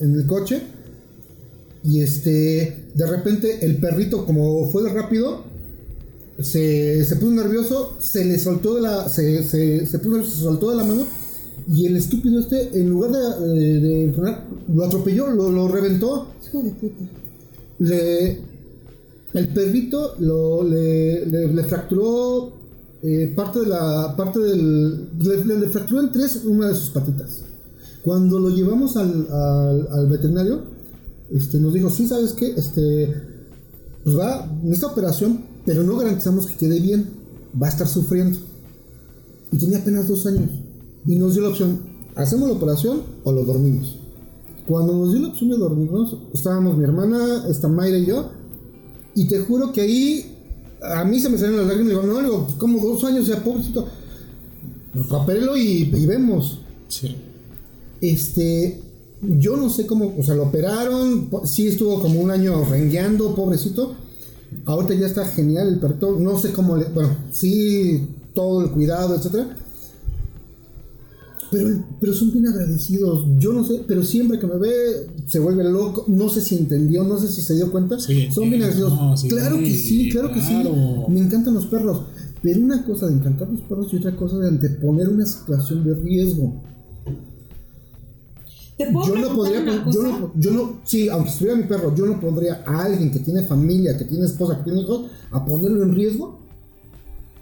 C: en el coche. Y este, de repente el perrito, como fue rápido, se, puso nervioso, se le soltó de la, se, se, puso, se soltó de la mano. Y el estúpido este, en lugar de, de, lo atropelló, lo, lo reventó.
B: Hijo de puta.
C: Le, el perrito lo, le, le, fracturó eh, parte de la. parte del. Le, fracturó en tres una de sus patitas. Cuando lo llevamos al, al, veterinario, este, nos dijo: Sí, ¿sabes qué? Este. Pues va en esta operación, pero no garantizamos que quede bien. Va a estar sufriendo. Y tenía apenas dos años. Y nos dio la opción: ¿hacemos la operación o lo dormimos? Cuando nos dio la opción de dormirnos, estábamos mi hermana, esta Mayra y yo y te juro que ahí a mí se me salieron las lágrimas y digo, no, digo, como dos años ya, pobrecito. Pues y, y vemos.
A: Sí.
C: Este, yo no sé cómo, o sea, lo operaron, sí estuvo como un año rengueando, pobrecito. Ahorita ya está genial el perrito, no sé cómo le, bueno, sí, todo el cuidado, etcétera. Pero, pero son bien agradecidos. Yo no sé, pero siempre que me ve se vuelve loco. No sé si entendió, no sé si se dio cuenta. son bien claro que sí, claro, que sí. Me encantan los perros. Pero una cosa de encantar los perros y otra cosa de anteponer una situación de riesgo.
B: yo no podría,
C: yo no, yo no, sí, aunque estuviera mi perro, yo no pondría a alguien que tiene familia, que tiene esposa, que tiene hijos, a ponerlo en riesgo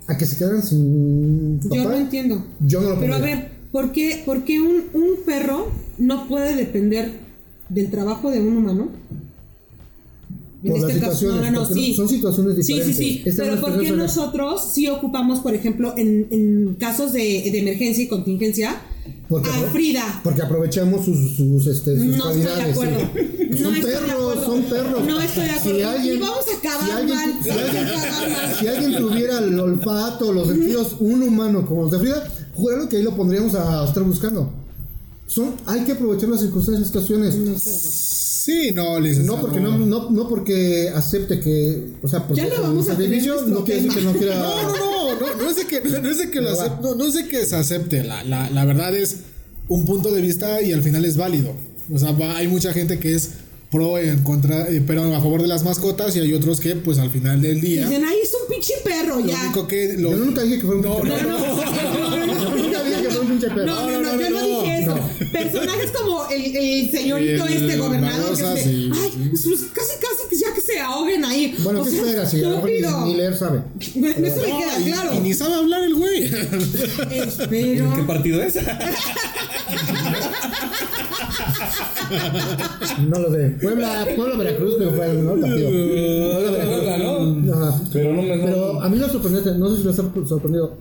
C: a que se quedaran sin
B: papá. Yo no entiendo.
C: Yo no lo
B: Pero a ver, ¿Por qué, un, un, perro no puede depender del trabajo de un humano?
C: En este caso, no, no, sí. son situaciones diferentes.
B: Sí, sí, sí. Pero ¿por qué nosotros sí ocupamos, por ejemplo, en, en casos de, de, emergencia y contingencia, a Frida?
C: Porque aprovechamos sus, sus, este, sus
B: no. Estoy de acuerdo.
C: Sí. son perros, son perros.
B: No estoy de acuerdo. Si alguien, y vamos a acabar si alguien, mal.
C: Si alguien, si alguien tuviera el olfato, los sentidos, un humano como los de Frida Júralo que ahí lo pondríamos a estar buscando. Son, hay que aprovechar las circunstancias y situaciones.
A: Sí, no,
C: licenciado. No porque no, no, no porque acepte que, o sea, porque
B: ya lo vamos a
C: edificio no quiere decir que no quiera.
A: No, no, no, no, no es de que, no es de que, lo acepte, no, no es de que se acepte. La, la, la verdad es un punto de vista y al final es válido. O sea, hay mucha gente que es pro en contra, eh, pero a favor de las mascotas y hay otros que, pues al final del día.
B: Dicen, ay, es un pinche perro,
C: lo
B: ya.
C: Único que, lo, yo nunca dije que fuera un
B: no,
C: pinche
B: perro. No, no, no, nunca dije que fuera un pinche perro. No, no, no, Personajes como el, el señorito el, este gobernador que dice, ay, pues, pues, casi, casi que ya que se ahoguen ahí.
C: Bueno, o ¿qué sea, esperas? Si a lo mejor ni, leer sabe.
B: Bueno, eso me queda claro.
A: Y, ni sabe hablar el güey.
B: Espero.
D: ¿Qué partido es?
C: no lo sé. Puebla, Puebla Veracruz, pero fue el ¿no? partido. Puebla Veracruz. ¿no? Pero no me Pero a mí me sorprendió, no sé si les ha sorprendido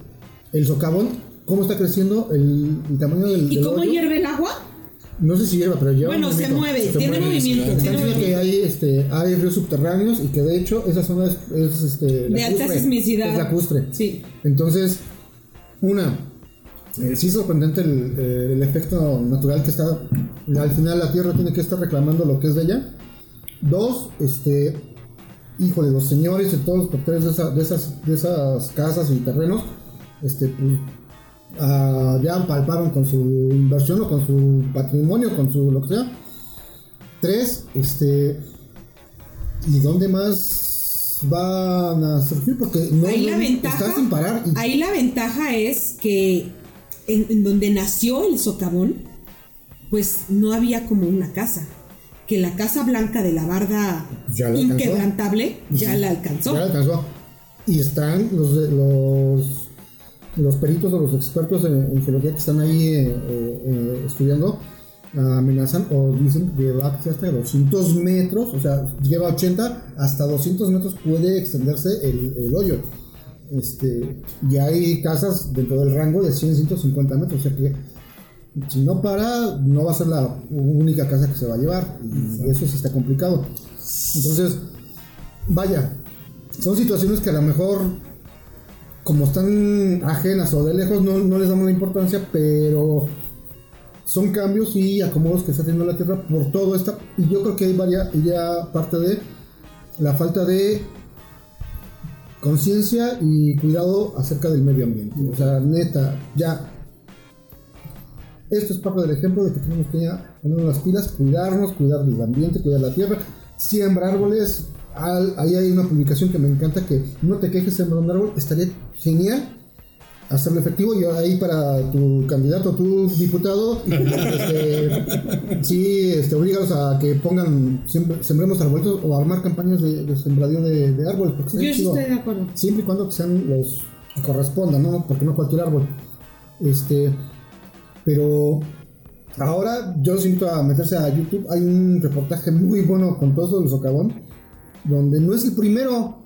C: el socavón, cómo está creciendo el, el tamaño del.
B: ¿Y cómo hierve el agua?
C: No sé si hierva, pero lleva.
B: Bueno, se mueve, tiene movimiento. Están
C: diciendo que hay, este, hay ríos subterráneos y que de hecho esa zona es, es este,
B: de alta sismicidad.
C: Es lacustre.
B: Sí.
C: Entonces, una, eh, sí es sorprendente el, eh, el, efecto natural que está. Al final la Tierra tiene que estar reclamando lo que es de ella. Dos, este. Híjole, los señores de todos los propietarios de, esa, de, esas, de esas casas y terrenos, este, pues, uh, ya palparon con su inversión o con su patrimonio, con su lo que sea. Tres, este. ¿Y dónde más van a surgir? Porque no,
B: ahí la ventaja,
C: sin parar.
B: Ahí la ventaja es que en, donde nació el socavón, pues no había como una casa. Que la Casa Blanca de la Barda inquebrantable ya la alcanzó.
C: Ya la alcanzó. Y están los, los, los peritos o los expertos en, geología que están ahí eh, eh, estudiando amenazan o dicen que va hasta 200 metros, o sea, lleva 80, hasta 200 metros puede extenderse el, el hoyo. Este, ya hay casas dentro del rango de 100, 150 metros, o sea que si no para, no va a ser la única casa que se va a llevar, y eso sí está complicado. Entonces, vaya, son situaciones que a lo mejor, como están ajenas o de lejos, no, no les damos la importancia, pero son cambios y acomodos que está teniendo la Tierra por todo esto, y yo creo que hay varias, ya parte de la falta de conciencia y cuidado acerca del medio ambiente. O sea, neta, ya. Esto es parte del ejemplo de que tenemos que poner las pilas, cuidarnos, cuidar del ambiente, cuidar la tierra, siembra árboles. Ahí hay una publicación que me encanta que no te quejes sembrar un árbol, estaría genial hacerlo efectivo. Y ahí para tu candidato, tu diputado, este, sí, este, obligados a que pongan, sembremos árboles o armar campañas de, de sembradío de, árboles.
B: Porque Yo sí estoy de acuerdo.
C: Siempre y cuando sean los que correspondan, ¿no? Porque no cualquier árbol. Este, pero ahora yo los invito a meterse a YouTube. Hay un reportaje muy bueno con todo el socavón, donde no es el primero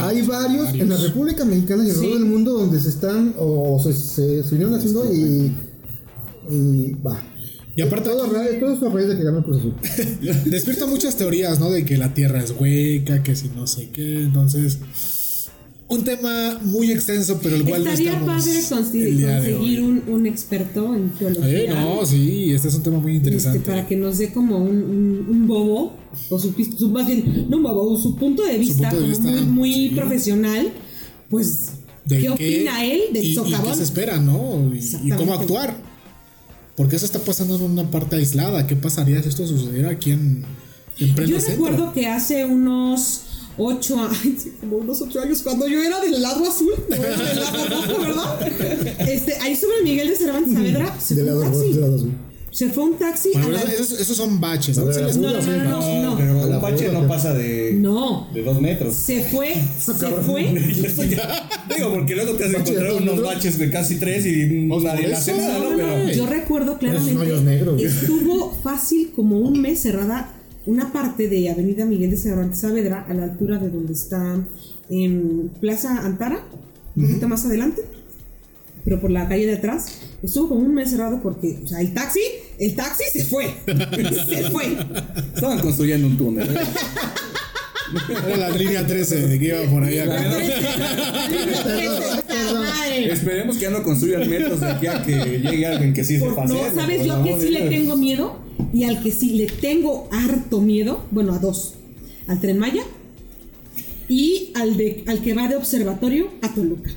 C: hay, varios, en la República Mexicana y en todo el mundo donde se están o se, se, haciendo y, y va.
A: Y aparte
C: todo, todo eso a raíz de que ganó el Cruz Azul.
A: Despierta muchas teorías, ¿no? De que la Tierra es hueca, que si no sé qué, entonces un tema muy extenso, pero el cual
B: Estaría padre conseguir un, un, experto en geología.
A: Eh, no, sí, este es un tema muy este, interesante.
B: para que nos dé como un, un, bobo, o su, su, más bien, no un bobo, su punto de vista, muy, muy profesional, pues, ¿qué, opina él del y, socavón?
A: Y qué se espera, ¿no? Y, cómo actuar. Porque eso está pasando en una parte aislada. ¿Qué pasaría si esto sucediera aquí en, en
B: Yo recuerdo que hace unos ocho años, como unos ocho años, cuando yo era del lado azul, del lado rojo, ¿verdad? Este, ahí sobre Miguel de Cervantes Saavedra se fue un taxi. Se fue un taxi.
A: esos, son baches.
B: No, no, no, no, no,
D: Pero un bache no pasa de,
B: no.
D: de dos metros.
B: Se fue, se fue.
D: Digo, porque luego te has encontrado unos baches de casi tres y nadie hace nada, ¿no? Pero,
B: yo recuerdo claramente. Estuvo fácil como un mes cerrada una parte de Avenida Miguel de Cervantes Saavedra a la altura de donde está en Plaza Antara, un poquito más adelante, pero por la calle de atrás. Estuvo como un mes cerrado porque, o sea, el taxi, el taxi se fue. se fue.
D: Estaban construyendo un túnel.
A: Era la línea 13 de que iba por ahí acá.
D: Esperemos que ya no construyan metros de aquí a que llegue alguien que sí se pase.
B: No, ¿sabes yo que sí le tengo miedo? Y al que sí le tengo harto miedo, bueno, a dos. Al Tren Maya y al, de, al que va de observatorio a Toluca.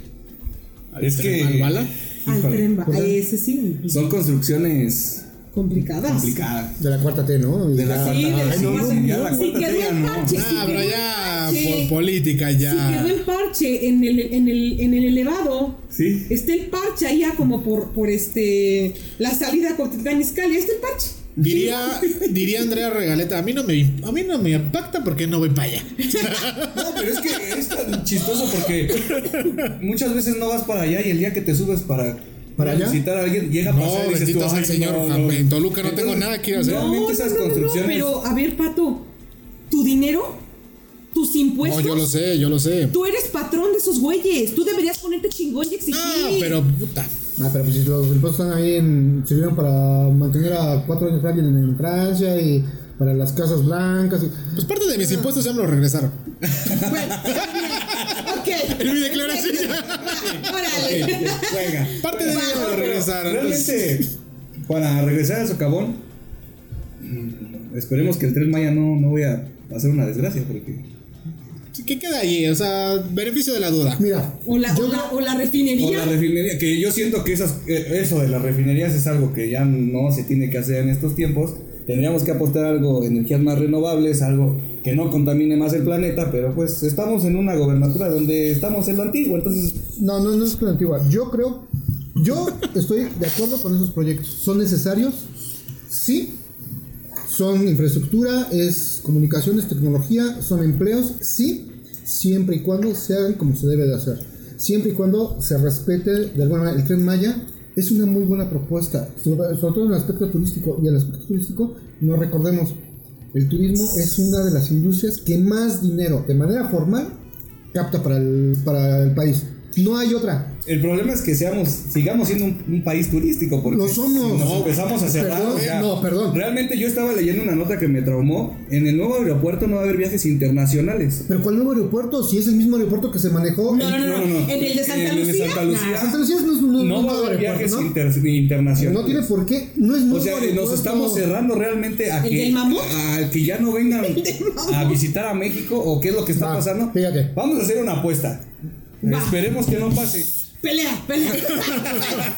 D: Es que... ¿Al
B: bala? Al Tren Bala, ese sí.
D: Son construcciones
B: complicadas.
C: Complicadas. De la cuarta T, ¿no?
B: De la cuarta T. Sí,
A: cuarta T ya no. Ah, pero ya por política ya.
B: Sí, quedó el parche en el, en el, en el elevado.
D: Sí.
B: Está el parche ya como por, por este la salida con Iscali, está el parche.
A: Diría, diría Andrea Regaleta, a mí no me a mí no me impacta porque no voy para allá.
D: No, pero es que es tan chistoso porque muchas veces no vas para allá y el día que te subes para para visitar a alguien, llega a pasar
A: y dices tú, al señor no, En Toluca no tengo nada que hacer.
B: Realmente esas construcciones. pero, a ver, Pato, tu dinero, tus impuestos.
A: No, yo lo sé, yo lo sé.
B: Tú eres patrón de esos güeyes. Tú deberías ponerte chingón y exigir.
A: Ah, pero puta.
C: Ah, pero pues si los impuestos están ahí en. sirvieron para mantener a cuatro años alguien en Francia y para las casas blancas. Y...
A: Pues parte de mis impuestos ya me lo regresaron.
B: bueno, ok.
A: En mi declaración.
B: Órale.
D: Venga.
A: Parte de ellos me lo regresaron.
D: Realmente, para regresar a Socavón, mm, esperemos que el tren Maya no, no voy a hacer una desgracia porque.
A: ¿Qué queda ahí? O sea, beneficio de la duda.
C: Mira.
B: O la, o la, refinería.
D: O la refinería, que yo siento que esas, eh, eso de las refinerías es algo que ya no se tiene que hacer en estos tiempos Tendríamos que apostar algo, energías más renovables, algo que no contamine más el planeta, pero pues estamos en una gobernatura donde estamos en lo antiguo, entonces...
C: No, no, no es lo antigua. Yo creo, yo estoy de acuerdo con esos proyectos. ¿Son necesarios? Sí. Son infraestructura, es comunicaciones, tecnología, son empleos, sí, siempre y cuando se hagan como se debe de hacer. Siempre y cuando se respete de alguna manera el tren Maya es una muy buena propuesta, sobre, todo en el aspecto turístico. Y el aspecto turístico, no recordemos, el turismo es una de las industrias que más dinero, de manera formal, capta para el, para el país. No hay otra.
D: El problema es que seamos, sigamos siendo un, país turístico, porque
C: Lo somos.
D: nos empezamos a cerrar.
C: no, perdón.
D: Realmente yo estaba leyendo una nota que me traumó. En el nuevo aeropuerto no va a haber viajes internacionales.
C: ¿Pero cuál nuevo aeropuerto? Si es el mismo aeropuerto que se manejó.
B: No, no, no. En el de Santa Lucía. De Santa Lucía.
C: Santa Lucía no,
D: no, va a haber viajes internacionales.
C: No tiene por qué. No es
D: nuevo O sea, nos estamos cerrando realmente a que, a que ya no vengan a visitar a México o qué es lo que está pasando.
C: Fíjate.
D: Vamos a hacer una apuesta. Esperemos que no pase.
B: Pelea, pelea.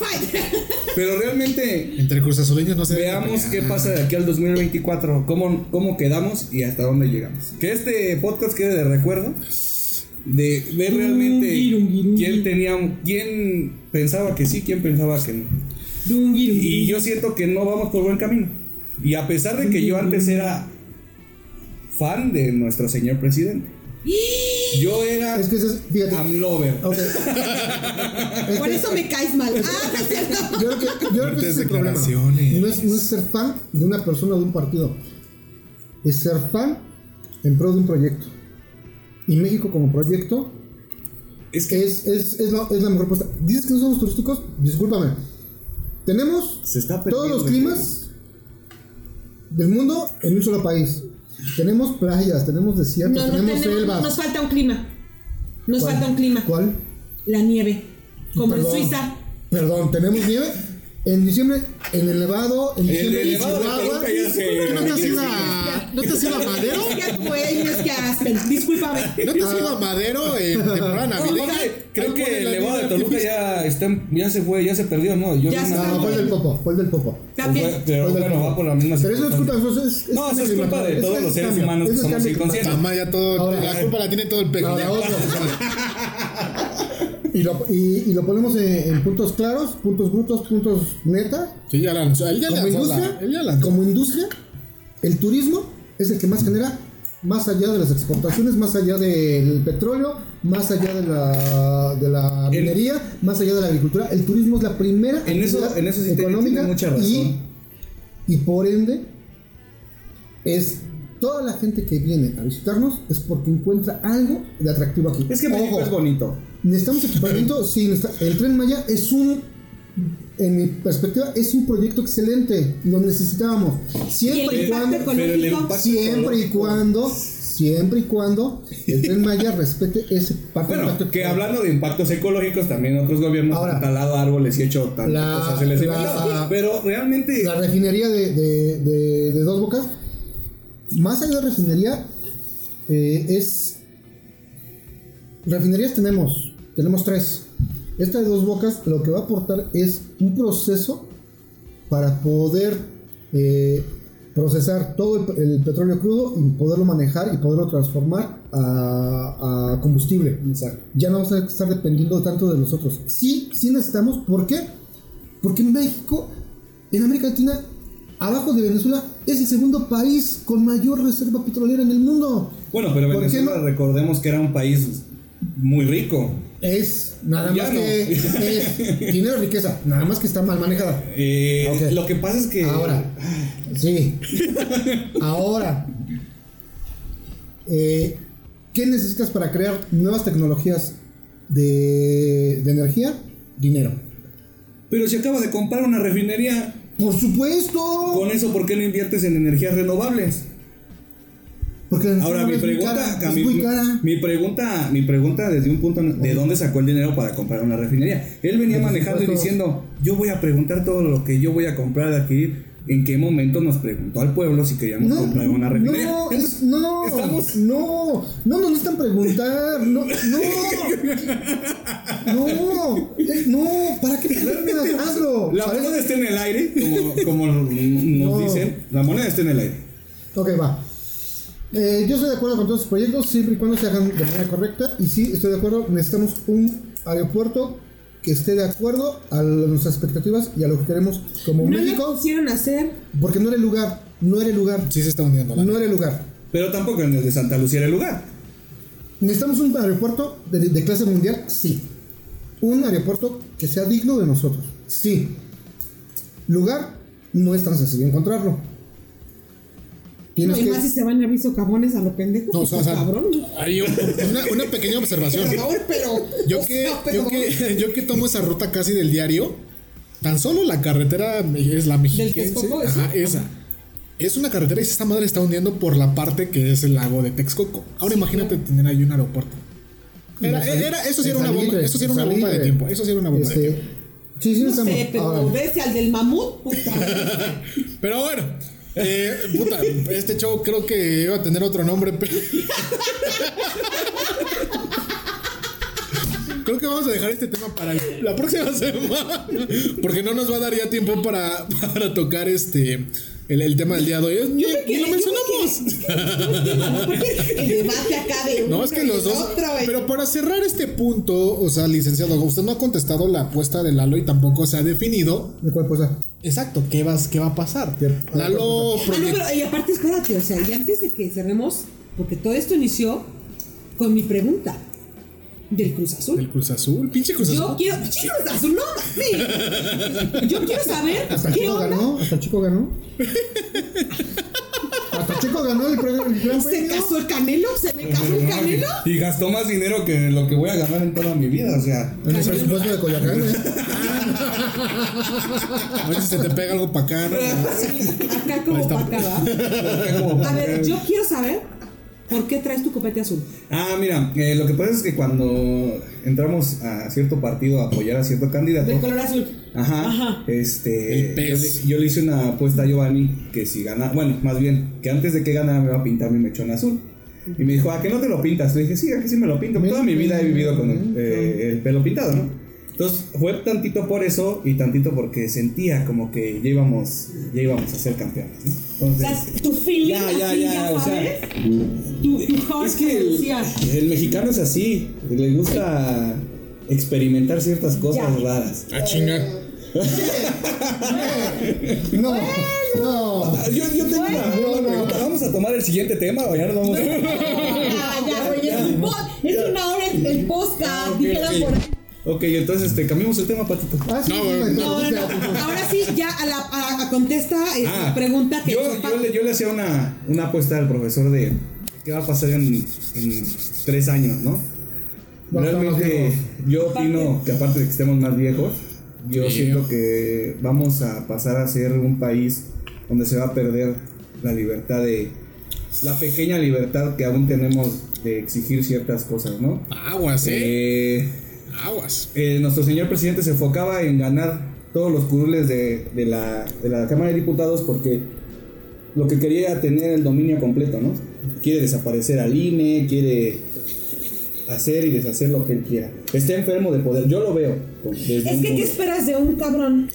D: Pero realmente.
A: Entre cruzazuleños no se
D: Veamos qué pasa de aquí al 2024. Cómo, cómo quedamos y hasta dónde llegamos. Que este podcast quede de recuerdo. De ver realmente quién tenía. quién pensaba que sí, quién pensaba que no. Y yo siento que no vamos por buen camino. Y a pesar de que yo antes era fan de nuestro señor presidente. Yo era
C: es que es, fíjate,
D: lover.
B: Por eso me caes mal. Ah,
C: yo creo que, yo creo que ese es el problema. No es, no es ser fan de una persona o de un partido. Es ser fan en pro de un proyecto. Y México como proyecto es que es, es, es, la, es la mejor propuesta. Dices que no somos turísticos, discúlpame. Tenemos todos los climas del mundo en un solo país. Tenemos playas, tenemos desiertos, tenemos, selvas.
B: Nos falta un clima. Nos falta un clima.
C: ¿Cuál?
B: La nieve. Como en Suiza.
C: Perdón, ¿tenemos nieve? En diciembre, en el Nevado, en diciembre
D: ya se...
A: ¿No te has ido a, ¿no te has ido a Madero?
B: Es que güey, es que Aspen, discúlpame.
A: ¿No te has ido a Madero en temporada navideña?
D: Creo que el elevado de Toluca ya, está, ya se fue, ya se perdió, ¿no?
C: Yo ya no, fue el del Popo, fue el del Popo.
D: Pero bueno, va por la misma
C: Pero eso es culpa, eso
D: es, no, eso es culpa de todos los seres humanos que somos inconscientes.
A: ya todo, la culpa la tiene todo el pecho.
C: Y lo, y, y lo ponemos en, puntos claros, puntos brutos, puntos neta.
A: Sí, ya lanzó. Él ya
C: como, industria, él ya lanzó. como industria, el turismo es el que más genera, más allá de las exportaciones, más allá del petróleo, más allá de la, de la minería, más allá de la agricultura. El turismo es la primera
D: en eso, en eso sí económica mucha razón.
C: Y, y por ende es toda la gente que viene a visitarnos es porque encuentra algo de atractivo aquí.
D: Es que México es bonito.
C: Necesitamos equipamiento, sí, el Tren Maya es un, en mi perspectiva, es un proyecto excelente, lo necesitábamos. Siempre y, cuando, siempre y cuando siempre y cuando el tren Maya respete ese
D: parte bueno, que hablando de impactos ecológicos, también otros gobiernos han talado árboles y hecho tantas cosas. Se la, pero realmente.
C: La refinería de, de, de, Dos Bocas, más allá de refinería, eh, es. Refinerías tenemos, tenemos tres. Esta de Dos Bocas lo que va a aportar es un proceso para poder eh, procesar todo el, petróleo crudo y poderlo manejar y poderlo transformar a, combustible. Ya no vamos a estar dependiendo tanto de nosotros. Sí, sí necesitamos. ¿Por qué? Porque en México, en América Latina, abajo de Venezuela, es el segundo país con mayor reserva petrolera en el mundo.
D: Bueno, pero Venezuela recordemos que era un país muy rico.
C: Es nada más que es dinero riqueza, nada más que está mal manejada.
D: Eh, lo que pasa es que
C: ahora, sí, ahora, eh, ¿qué necesitas para crear nuevas tecnologías de, de energía? Dinero.
D: Pero si acaba de comprar una refinería.
C: Por supuesto.
D: Con eso, ¿por qué no inviertes en energías renovables? Ahora mi pregunta, mi, pregunta, mi pregunta desde un punto de dónde sacó el dinero para comprar una refinería. Él venía manejando y diciendo, yo voy a preguntar todo lo que yo voy a comprar, adquirir. ¿En qué momento nos preguntó al pueblo si queríamos comprar una refinería?
C: No, no, estamos... no, no, nos necesitan preguntar, no, no, no, no, ¿para qué hazlo?
D: La moneda está en el aire, como, como nos dicen, la moneda está en el aire.
C: Ok, va. Eh, yo estoy de acuerdo con todos los proyectos siempre y cuando se hagan de manera correcta. Y sí, estoy de acuerdo, necesitamos un aeropuerto que esté de acuerdo a nuestras expectativas y a lo que queremos como
B: ¿No
C: México.
B: ¿No quisieron hacer?
C: Porque no era el lugar, no era el lugar.
A: Sí se está hundiendo.
C: No era el lugar.
D: Pero tampoco en el de Santa Lucía era el lugar.
C: ¿Necesitamos un aeropuerto de clase mundial? Sí. Un aeropuerto que sea digno de nosotros. Sí. Lugar, no es tan sencillo encontrarlo
B: no, y más si se van a visto cabones a lo pendejo. No, o
A: sea, cabrón. Hay una, una, pequeña observación.
B: pero,
A: yo, que, yo, que, yo que tomo esa ruta casi del diario, tan solo la carretera es la mexicana. Ajá, esa. Es una carretera y esta madre está hundiendo por la parte que es el lago de Texcoco. Ahora imagínate tener ahí un aeropuerto. Era, era, eso sí era una bomba, eso sí era una bomba de tiempo. Eso sí era una bomba de este, tiempo.
B: Sí, sí, no sé, pero ves al del mamut, puta.
A: pero bueno, eh, puta, este show creo que iba a tener otro nombre, pero. Creo que vamos a dejar este tema para la próxima semana. Porque no nos va a dar ya tiempo para, para tocar este el, tema del día de hoy. Y lo mencionamos.
B: el debate acá de
A: No, es que los dos. pero para cerrar este punto, o sea, licenciado, usted no ha contestado la apuesta de Lalo y tampoco se ha definido.
C: ¿De cuál cosa?
A: Exacto, ¿qué, vas, qué va a pasar? Lalo.
B: Ah, no, pero y aparte, espérate, o sea, y antes de que cerremos, porque todo esto inició con mi pregunta. Del Cruz Azul.
A: Del Cruz Azul, pinche Cruz Azul.
B: Yo quiero. ¡Pinche Cruz Azul! ¡No! Yo quiero saber.
C: ¿Hasta el chico ganó? ¿Hasta chico ganó? Hasta Chico ganó el, premio,
B: el ¿Se casó el Canelo? ¿Se me casó el Canelo?
D: Y gastó más dinero que lo que voy a ganar en toda mi vida, o sea.
C: En el presupuesto de Coyacán, ¿eh?
A: A ver si se te pega algo para acá, ¿no?
B: Sí, acá como para acá, A ver, yo quiero saber ¿Por qué traes tu copete azul?
D: Ah, mira, eh, lo que pasa es que cuando entramos a cierto partido a apoyar a cierto candidato.
B: De color azul.
D: Ajá. Ajá. Este. Yo le, hice una apuesta a Giovanni que si gana. Bueno, más bien, que antes de que ganara me va a pintar mi mechón azul. Y me dijo, ¿a qué no te lo pintas? Le dije, sí, aquí sí me lo pinto. Toda mi vida he vivido con el, eh, el pelo pintado, ¿no? Entonces fue tantito por eso y tantito porque sentía como que ya íbamos, ya íbamos a ser campeones, ¿no?
B: Entonces, tu feeling ya, ya, ya, o sea, tu,
D: es que el, mexicano es así, le gusta experimentar ciertas cosas raras.
A: A chingar.
C: no, no.
D: Yo, yo tengo una, pregunta. Vamos a tomar el siguiente tema o ya nos vamos a. ya,
B: ya, es, una hora el, podcast, por ahí.
D: Ok, entonces este, cambiamos el tema, Patito.
B: Ah, sí, no, no, no, Ahora sí, ya a la a, contesta esta ah, pregunta que.
D: Yo, yo, le, yo, le, hacía una, una apuesta al profesor de qué va a pasar en, en tres años, ¿no? Realmente, yo opino que aparte de que estemos más viejos, yo siento que vamos a pasar a ser un país donde se va a perder la libertad de la pequeña libertad que aún tenemos de exigir ciertas cosas, ¿no?
A: Aguas, ¿eh? eh Aguas.
D: Eh, nuestro señor presidente se enfocaba en ganar todos los curules de, la, de la Cámara de Diputados porque lo que quería era tener el dominio completo, ¿no? Quiere desaparecer al INE, quiere hacer y deshacer lo que él quiera. Está enfermo de poder, yo lo veo.
B: Es que, ¿qué esperas de un cabrón?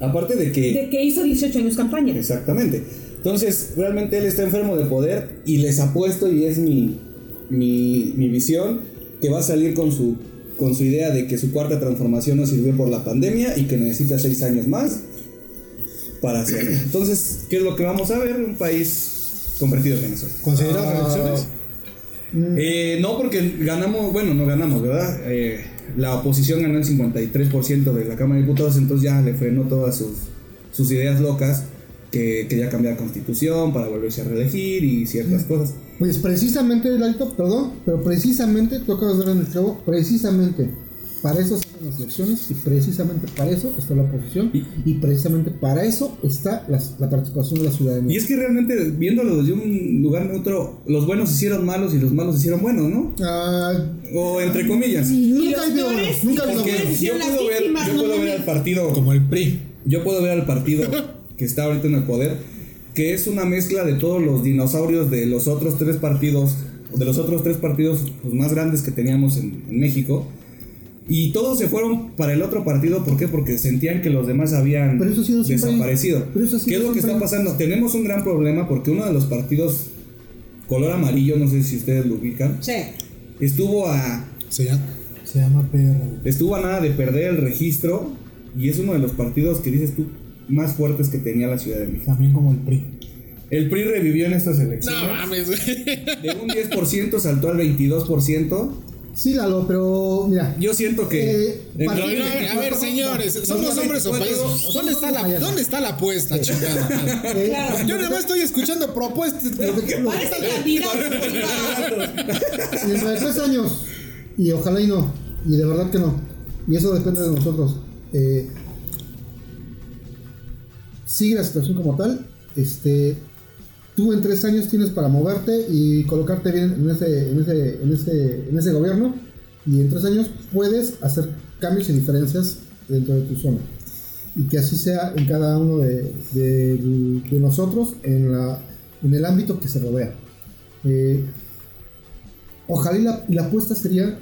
D: Aparte de que...
B: De que hizo 18 años campaña.
D: Exactamente. Entonces, realmente él está enfermo de poder y les apuesto, y es mi, mi, mi visión, que va a salir con su, con su idea de que su cuarta transformación no sirvió por la pandemia y que necesita seis años más para hacerlo. Entonces, ¿qué es lo que vamos a ver? Un país convertido en Venezuela.
A: ¿Consideras ah, elecciones?
D: Eh, no, porque ganamos, bueno, no ganamos, ¿verdad? Eh, la oposición ganó el 53% de la Cámara de Diputados, entonces ya le frenó todas sus, sus ideas locas que quería cambiar la constitución para volverse a reelegir y ciertas cosas.
C: Pues precisamente, Lalito, perdón, pero precisamente, toca ver en el clavo, precisamente para eso están las elecciones y precisamente para eso está la oposición y, precisamente para eso está la, participación de la ciudadanía.
D: Y es que realmente, viéndolo desde un lugar neutro, los buenos hicieron malos y los malos hicieron buenos, ¿no? Ah, o entre comillas.
C: nunca ha habido nunca
D: Yo puedo ver, yo puedo ver al partido
A: como el PRI.
D: Yo puedo ver al partido que está ahorita en el poder, que es una mezcla de todos los dinosaurios de los otros tres partidos, de los otros tres partidos pues, más grandes que teníamos en, en México y todos se fueron para el otro partido, ¿por qué? Porque sentían que los demás habían desaparecido. ¿Qué es lo que está pasando? Tenemos un gran problema porque uno de los partidos color amarillo, no sé si ustedes lo ubican.
B: Sí.
D: Estuvo a...
A: Se llama, se llama
D: Estuvo a nada de perder el registro y es uno de los partidos que dices tú más fuertes que tenía la Ciudad de México.
A: También como el PRI.
D: El PRI revivió en estas elecciones.
A: No mames,
D: De un 10% saltó al 22%.
C: Sí, Lalo, pero mira.
D: Yo siento que. Eh,
A: a, ver, señores, somos hombres o países. ¿Dónde está la, ¿dónde está la apuesta, chingada? Claro. Yo nada más estoy escuchando propuestas.
C: Dentro de tres años, y ojalá y no, y de verdad que no, y eso depende de nosotros. Eh, sigue la situación como tal. Este, tú en tres años tienes para moverte y colocarte bien en ese, en ese, en ese, en ese gobierno y en tres años puedes hacer cambios y diferencias dentro de tu zona. Y que así sea en cada uno de, de, nosotros en, la, en el ámbito que se rodea. Eh, ojalá y la, la apuesta sería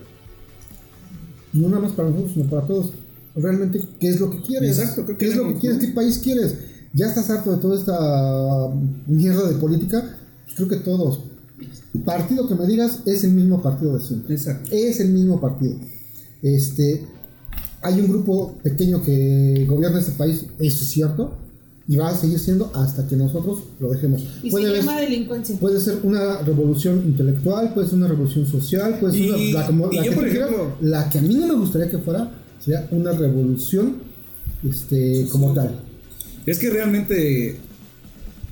C: no nada más para nosotros, sino para todos. Realmente, ¿qué es lo que quieres?
D: Exacto,
C: ¿qué, es lo que quieres? ¿Qué país quieres? Ya estás harto de toda esta mierda de política, pues creo que todos. Partido que me digas es el mismo partido de siempre.
D: Exacto.
C: Es el mismo partido. Este, hay un grupo pequeño que gobierna este país, eso es cierto, y va a seguir siendo hasta que nosotros lo dejemos.
B: Y puede se llama delincuencia.
C: Puede ser una revolución intelectual, puede ser una revolución social, puede ser una, la, como, la, que la que a mí no me gustaría que fuera, sería una revolución este, como tal.
D: Es que realmente.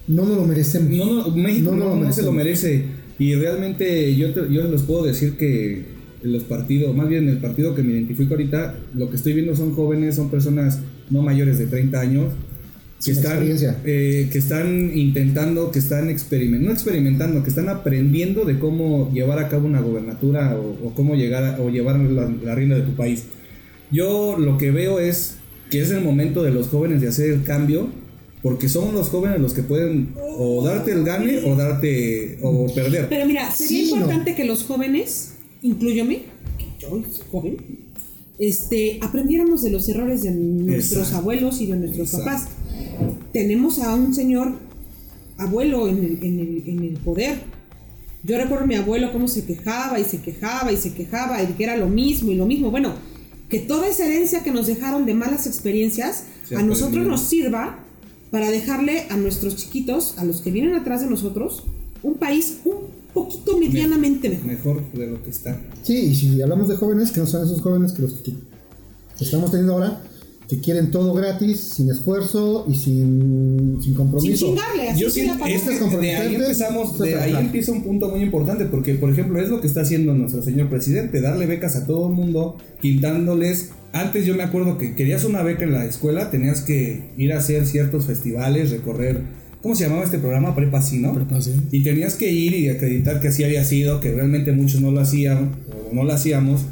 C: No nos lo merecemos.
D: No, no, México no, se lo merece. Y realmente yo, yo les puedo decir que los partidos, más bien el partido que me identifico ahorita, lo que estoy viendo son jóvenes, son personas no mayores de 30 años. Que están, eh, que están intentando, que están experimentando, no experimentando, que están aprendiendo de cómo llevar a cabo una gobernatura o, cómo llegar o llevar la, la rienda de tu país. Yo lo que veo es que es el momento de los jóvenes de hacer el cambio, porque son los jóvenes los que pueden o darte el gane o darte o perder.
B: Pero mira, sería importante que los jóvenes, incluyome, que yo soy joven, este, aprendiéramos de los errores de nuestros abuelos y de nuestros papás. Tenemos a un señor abuelo en el, en, el, en el poder. Yo recuerdo a mi abuelo cómo se quejaba y se quejaba y se quejaba y que era lo mismo y lo mismo. Bueno, que toda esa herencia que nos dejaron de malas experiencias a nosotros nos sirva para dejarle a nuestros chiquitos, a los que vienen atrás de nosotros, un país un poquito medianamente mejor.
D: Mejor de lo que está.
C: Sí, y si hablamos de jóvenes, que no son esos jóvenes que los que estamos teniendo ahora, que quieren todo gratis, sin esfuerzo y sin, sin compromiso.
B: Sin chingarle, así
D: Yo siento, de ahí empezamos, de ahí empieza un punto muy importante, porque por ejemplo es lo que está haciendo nuestro señor presidente, darle becas a todo el mundo, quitándoles antes yo me acuerdo que querías una beca en la escuela, tenías que ir a hacer ciertos festivales, recorrer ¿Cómo se llamaba este programa? Prepa sí, ¿no?
A: Prepa sí.
D: Y tenías que ir y acreditar que así había sido, que realmente muchos no lo hacían o no lo hacíamos.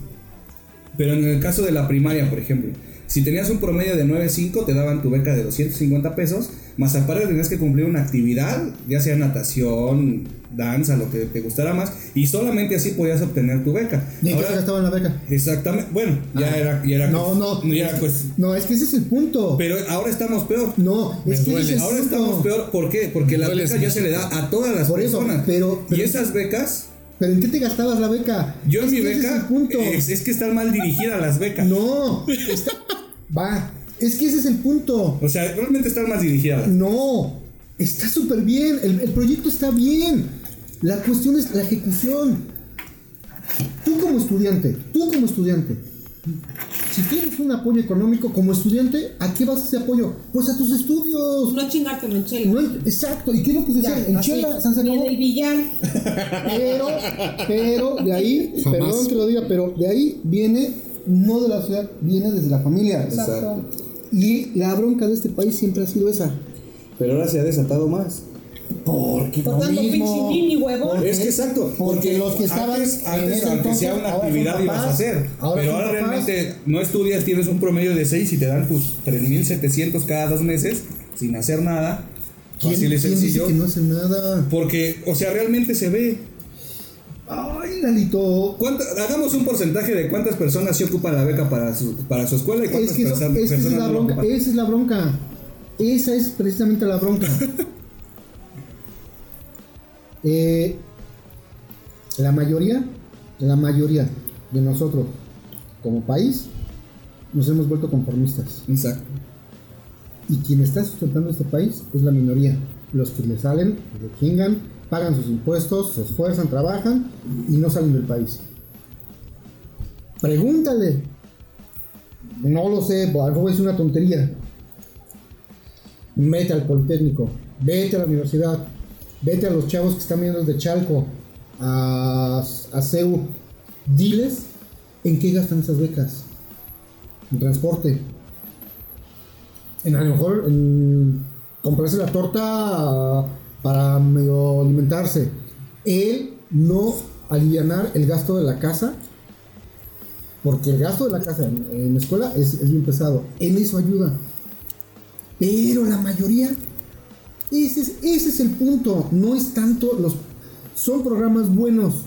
D: Pero en el caso de la primaria, por ejemplo, si tenías un promedio de 9.5, te daban tu beca de 250 pesos, más aparte tenías que cumplir una actividad, ya sea natación, danza, lo que te gustara más, y solamente así podías obtener tu beca.
C: ¿Y Ahora, qué en la beca?
D: Exactamente, bueno, ya ah. era, ya era.
C: No, no.
D: pues,
C: no, es que ese es el punto.
D: Pero ahora estamos peor.
C: No, es que ese
D: ahora estamos peor. ¿Por qué? Porque la beca ya se le da a todas las Por personas. Eso,
C: pero,
D: y esas becas
C: ¿Pero en qué te gastabas la beca?
D: Yo en mi beca. Es, es, que están mal dirigidas las becas.
C: No, va. Es que ese es el punto.
D: O sea, realmente están más dirigidas.
C: No, está súper bien. El, el proyecto está bien. La cuestión es la ejecución. Tú como estudiante, tú como estudiante, si tienes un apoyo económico como estudiante, ¿a qué vas ese apoyo? Pues a tus estudios.
B: No chingarte en chela.
C: exacto. ¿Y qué es lo que se hace? En chela, San
B: Viene el villano.
C: Pero, pero, de ahí, perdón que lo diga, pero de ahí viene, no de la ciudad, viene desde la familia.
B: Exacto.
C: Y la bronca de este país siempre ha sido esa.
D: Pero ahora se ha desatado más.
C: Porque
B: Por tanto, mismo, huevo.
D: Es que exacto.
C: Porque, los que estaban.
D: Antes, antes aunque sea una actividad, ibas a hacer. pero ahora realmente no estudias, tienes un promedio de 6 y te dan tus 3.700 cada dos meses sin hacer nada.
C: ¿Quién, Fácil y sencillo. Dice que no hace nada?
D: Porque, o sea, realmente se ve.
C: Ay, Lalito.
D: Hagamos un porcentaje de cuántas personas se ocupan la beca para su, para su escuela y cuántas es que personas, es
C: esa es la bronca, Esa es la bronca. Esa es precisamente la bronca. Eh, la mayoría, la mayoría de nosotros como país nos hemos vuelto conformistas.
D: Exacto.
C: Y quien está sustentando este país es la minoría. Los que le salen, le chingan, pagan sus impuestos, se esfuerzan, trabajan y no salen del país. Pregúntale. No lo sé, algo es una tontería. Vete al Politécnico, vete a la universidad, vete a los chavos que están viendo desde Chalco a, a CEU, diles en qué gastan esas becas. En transporte. En a lo mejor en comprarse la torta para medio alimentarse. El no aliviar el gasto de la casa. Porque el gasto de la casa en, la escuela es, es bien pesado. En eso ayuda. Pero la mayoría ese es, el punto. No es tanto los. Son programas buenos,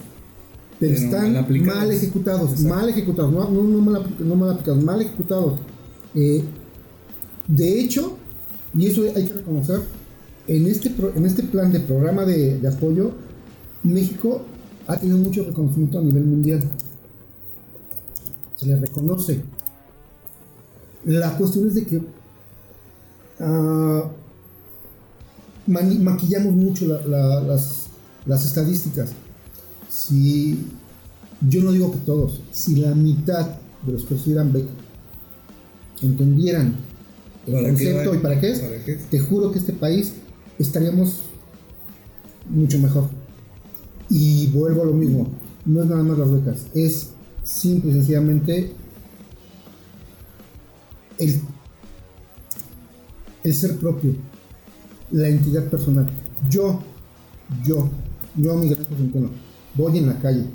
C: pero, están mal, ejecutados. Mal ejecutados. No, no, mal, aplicados, mal ejecutados. Eh, de hecho, y eso hay que reconocer, en este, en este plan de programa de, de apoyo, México ha tenido mucho reconocimiento a nivel mundial. Se le reconoce. La cuestión es de que uh, maquillamos mucho las, las, estadísticas. Si yo no digo que todos, si la mitad de los que recibieran beca entendieran el concepto y para qué es, te juro que este país estaríamos mucho mejor. Y vuelvo a lo mismo, no es nada más las becas, es simple y sencillamente el, el ser propio la entidad personal. Yo, yo, yo, Miguel Ángel Centeno, voy en la calle.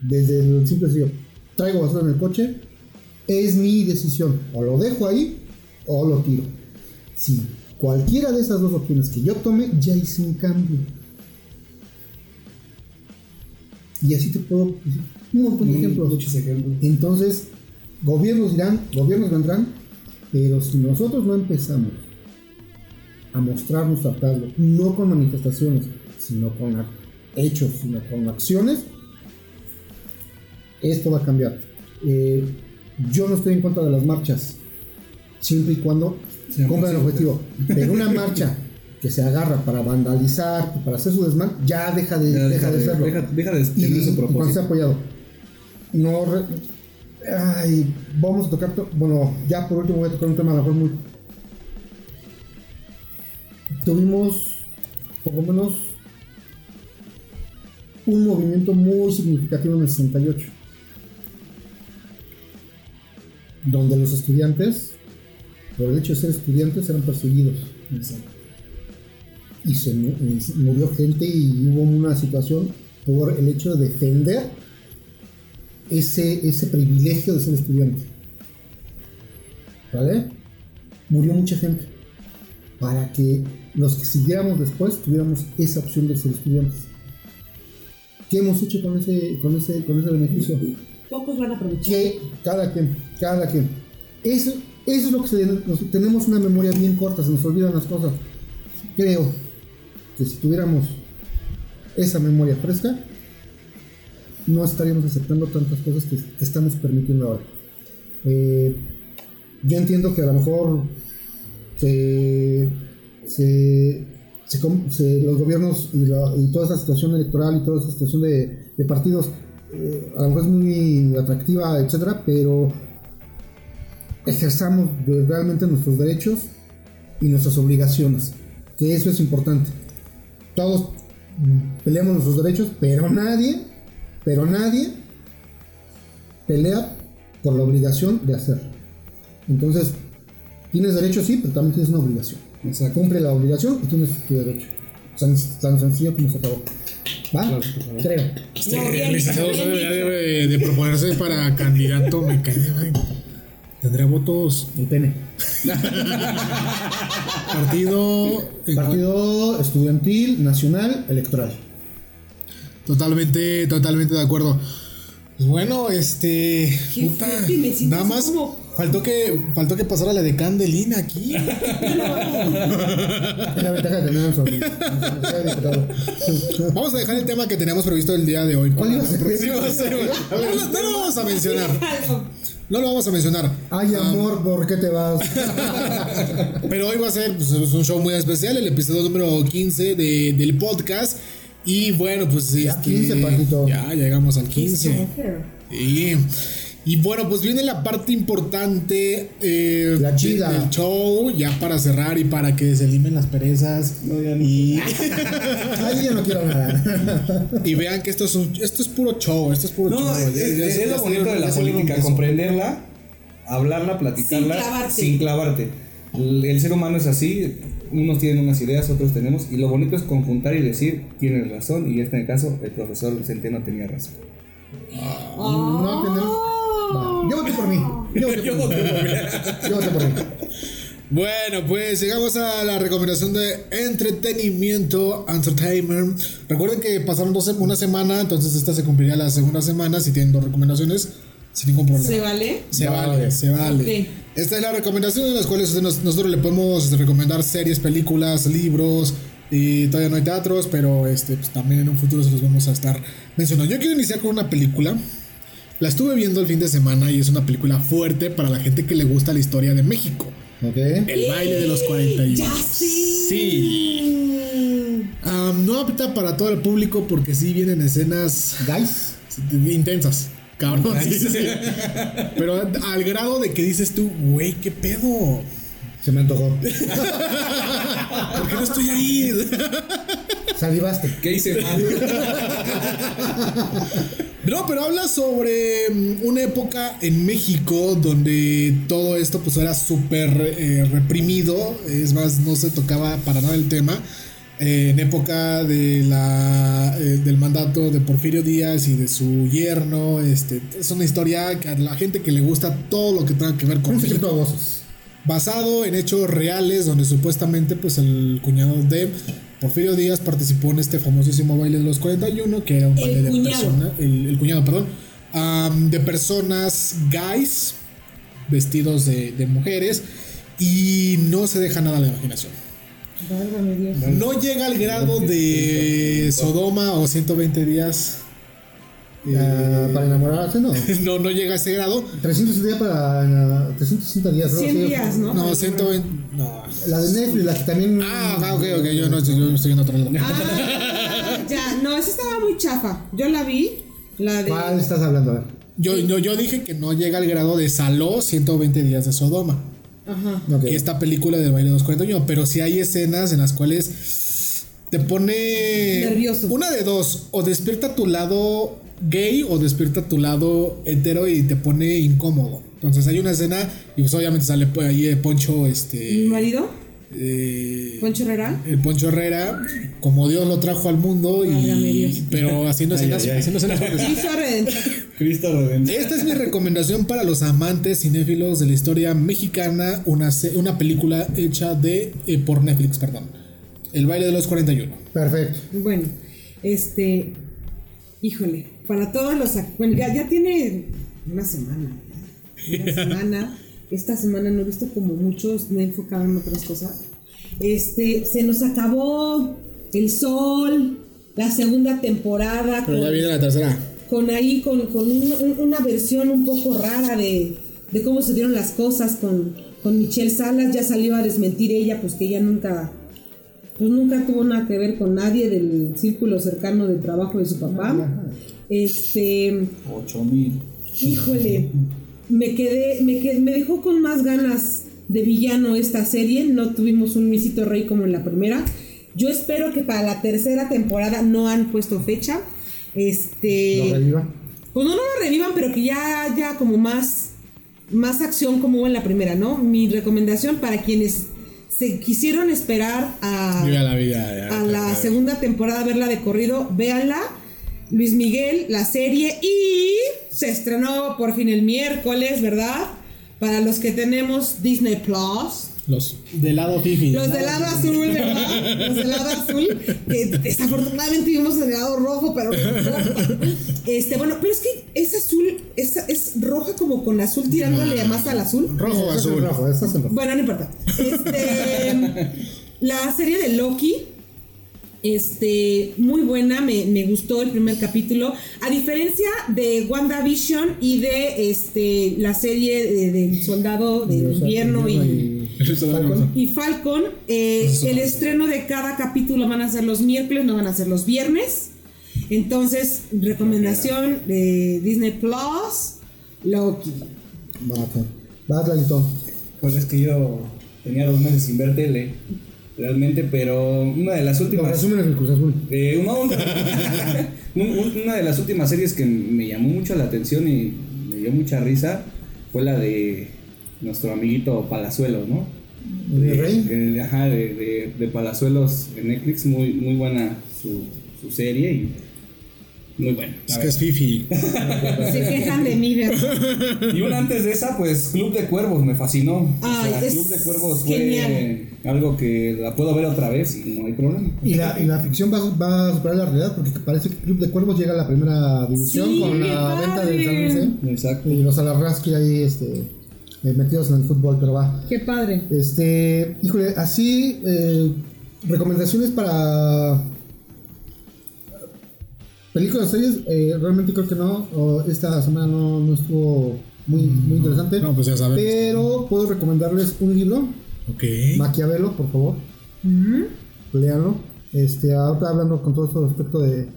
C: Desde el simple sencillo, traigo basura en el coche, es mi decisión. O lo dejo ahí o lo tiro. Si cualquiera de esas dos opciones que yo tome, ya hice un cambio. Y así te puedo decir un montón de ejemplos.
D: Muchos ejemplos.
C: Entonces, gobiernos dirán, gobiernos vendrán, pero si nosotros no empezamos a mostrar nuestro hartazgo, no con manifestaciones, sino con hechos, sino con acciones, esto va a cambiar. Eh, yo no estoy en contra de las marchas, siempre y cuando cumplan el objetivo. Pero una marcha que se agarra para vandalizar, para hacer su desmán, ya deja de, deja, de, serlo.
D: Deja, de tener su propósito.
C: cuando se ha apoyado. No, Ay, vamos a tocar, bueno, ya por último voy a tocar un tema a lo mejor muy... Tuvimos, por lo menos, un movimiento muy significativo en el 68, donde los estudiantes por el hecho de ser estudiantes eran perseguidos. Y se murió gente y hubo una situación por el hecho de defender ese, ese privilegio de ser estudiante. ¿Vale? Murió mucha gente para que los que siguiéramos después tuviéramos esa opción de ser estudiantes. ¿Qué hemos hecho con ese, con ese, con ese beneficio?
B: Pocos van a aprovechar.
C: Que cada quien, cada quien. Eso, eso es lo que se, tenemos una memoria bien corta, se nos olvidan las cosas. Creo que si tuviéramos esa memoria fresca, no estaríamos aceptando tantas cosas que, estamos permitiendo ahora. Eh, yo entiendo que a lo mejor se, los gobiernos y, toda esa situación electoral y toda esa situación de, partidos eh, a lo mejor es muy atractiva, etcétera, pero ejerzamos realmente nuestros derechos y nuestras obligaciones, que eso es importante. Todos peleamos nuestros derechos, pero nadie, pero nadie pelea por la obligación de hacerlo. Entonces, tienes derecho sí, pero también tienes una obligación. O sea, cumple la obligación y tienes tu derecho. Tan, tan sencillo como se acabó. ¿Va? Creo.
A: licenciado debe de proponerse para candidato, me cae de Tendría votos.
C: El pene.
A: Partido.
C: Partido Estudiantil Nacional Electoral.
A: Totalmente, totalmente de acuerdo. Bueno, este. Puta, nada más. Faltó que, faltó que pasara la de Candelina aquí. la ventaja de tener Vamos a dejar el tema que teníamos previsto el día de hoy. ¿Cuál iba a ser? No lo vamos a mencionar. No lo vamos a mencionar.
C: Ay, amor, ¿por qué te vas?
A: Pero hoy va a ser pues, un show muy especial, el episodio número 15 de, del podcast. Y bueno, pues
C: ya, 15, este,
A: ya llegamos al 15. Y, y bueno, pues viene la parte importante
C: eh, la chida.
A: del show, ya para cerrar y para que se limen las perezas. No, ya y...
C: Ay, yo no quiero nada.
A: y vean que esto es, un, esto es puro show, esto es puro show.
D: Es, es, es, lo bonito de la política, comprenderla, hablarla, platicarla sin clavarte. El ser humano es así, unos tienen unas ideas, otros tenemos, y lo bonito es conjuntar y decir, tienes razón, y en este caso el profesor Centeno tenía razón.
C: no tenemos... Yo voté por mí. Yo voté por mí. Yo voté por mí.
A: Bueno, pues llegamos a la recomendación de entretenimiento, entertainment. Recuerden que pasaron dos, una semana, entonces esta se cumpliría la segunda semana. Si tienen dos recomendaciones, sin ningún problema.
B: ¿Se vale?
A: Se vale, se vale. Esta es la recomendación en las cuales nosotros le podemos recomendar series, películas, libros. Y todavía no hay teatros, pero este, pues, también en un futuro se los vamos a estar mencionando. Yo quiero iniciar con una película. La estuve viendo el fin de semana y es una película fuerte para la gente que le gusta la historia de México. El baile de los 41.
B: Ya sí. Sí.
A: no apta para todo el público porque sí vienen escenas.
C: Guys.
A: Intensas. Cabrón. Pero al grado de que dices tú, güey, ¿qué pedo?
C: Se me antojó.
A: ¿Por qué no estoy ahí?
C: Salivaste.
D: ¿Qué hice mal?
A: No, pero habla sobre mm, una época en México donde todo esto pues era súper eh, reprimido. Es más, no se tocaba para nada el tema. Eh, en época de la, eh, del mandato de Porfirio Díaz y de su yerno. Este, es una historia que a la gente que le gusta todo lo que tenga que ver con
C: México,
A: basado en hechos reales donde supuestamente pues el cuñado de Porfirio Díaz participó en este famosísimo baile de los 41 que era un baile de personas el, cuñado perdón de personas guys vestidos de, de mujeres y no se deja nada a la imaginación no llega al grado de Sodoma o 120 días.
C: Eh, para enamorarse, no.
A: no, no llega a ese grado.
C: 360 para 360 días,
B: 100 días, ¿no?
A: No, 120. No.
C: La de Netflix, la que también.
A: Ah, ok, ok. Yo no yo estoy en otro lado.
B: Ah, ya, no, esa estaba muy chafa. Yo la vi. La de...
C: ¿Cuál estás hablando? A ver.
A: Yo, yo, yo dije que no llega al grado de Saló 120 días de Sodoma.
B: Ajá.
A: Esta película del baile de los 41, pero si hay escenas en las cuales te pone
B: nervioso.
A: Una de dos, o despierta tu lado gay o despierta tu lado hetero y te pone incómodo. Entonces hay una escena y pues obviamente sale ahí Poncho, este...
B: ¿Mi marido?
A: Eh,
B: Poncho Herrera.
A: El Poncho Herrera, como Dios lo trajo al mundo y pero haciendo escenas, haciendo escenas
D: Cristo Redentor.
A: Esta es mi recomendación para los amantes cinéfilos de la historia mexicana, una, una película hecha de eh, por Netflix, perdón. El baile de los 41.
C: Perfecto.
B: Bueno, este híjole, para todos los bueno, ya, ya tiene una semana. Una semana esta semana no he visto como muchos, me he enfocado en otras cosas. Este, se nos acabó el sol, la segunda temporada.
A: Pero ya viene la tercera.
B: Con ahí, con, una versión un poco rara de, cómo se dieron las cosas con, con Michelle Salas. Ya salió a desmentir ella, pues que ella nunca, pues nunca tuvo nada que ver con nadie del círculo cercano de trabajo de su papá. Este.
D: Ocho mil.
B: Híjole me quedé, me me dejó con más ganas de villano esta serie. No tuvimos un misito rey como en la primera. Yo espero que para la tercera temporada no han puesto fecha. Este.
C: ¿Lo revivan?
B: Pues no, no lo revivan, pero que ya haya como más, más acción como hubo en la primera, ¿no? Mi recomendación para quienes se quisieron esperar a,
A: la,
B: a la segunda temporada, verla de corrido, véanla Luis Miguel, la serie, y se estrenó por fin el miércoles, ¿verdad? Para los que tenemos Disney Plus.
A: Los del lado fifi.
B: Los del lado azul, ¿verdad? Los del lado azul. Que desafortunadamente vimos el lado rojo, pero Este, bueno, pero es que es azul, es, es roja como con azul tirándole más al azul.
A: Rojo, azul.
C: Rojo,
B: bueno, no importa. Este, la serie de Loki este, muy buena, me, me, gustó el primer capítulo. A diferencia de WandaVision y de este, la serie del Soldado de Invierno y, y, Falcon, eh, el estreno de cada capítulo van a ser los miércoles, no van a ser los viernes. Entonces, recomendación de Disney Plus, Loki.
C: Va, va,
D: Pues es que yo tenía dos meses sin ver tele realmente, pero una de las últimas. Eh, una de las últimas series que me llamó mucho la atención y me dio mucha risa fue la de nuestro amiguito Palazuelos, ¿no?
C: ¿De, Rey?
D: ajá, de, de, Palazuelos en Netflix, muy, muy buena su, su serie y muy bueno.
A: Es que es Fifi.
B: Se quejan de mí,
D: Y una antes de esa, pues Club de Cuervos me fascinó.
B: Ay,
D: o sea, Club de Cuervos fue algo que la puedo ver otra vez y no hay problema.
C: Y la, y la ficción va, va, a superar la realidad porque parece que Club de Cuervos llega a la primera división con la venta del San Luis. ¿eh?
D: Exacto.
C: Y los Alarraski ahí este, eh, metidos en el fútbol, pero va.
B: Qué padre.
C: Este, híjole, así, eh, recomendaciones para Películas, series, eh, realmente creo que no. esta semana no, no estuvo muy, muy interesante.
A: No, pues ya sabes.
C: Pero puedo recomendarles un libro.
A: Ok.
C: Maquiavelo, por favor. Leanlo. Este, ahora hablando con todo esto respecto de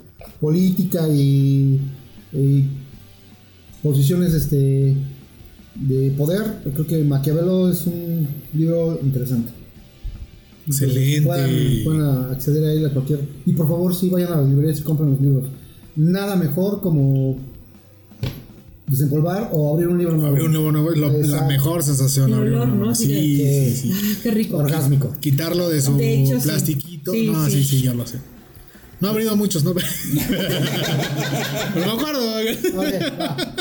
C: política y, posiciones este, de poder. Creo que Maquiavelo es un libro interesante.
A: Excelente.
C: Pueden, acceder a él a cualquier. Y por favor, sí vayan a las librerías y compren los libros nada mejor como desempolvar o abrir un libro nuevo.
A: Abrir un libro nuevo es la mejor sensación.
B: Abrir un nuevo. Sí,
A: sí, sí,
B: ah, qué rico.
C: Orgásmico.
A: Quitarlo de su plastiquito. no, sí, sí, ya lo sé. No ha abrido muchos, ¿no? Pero me acuerdo.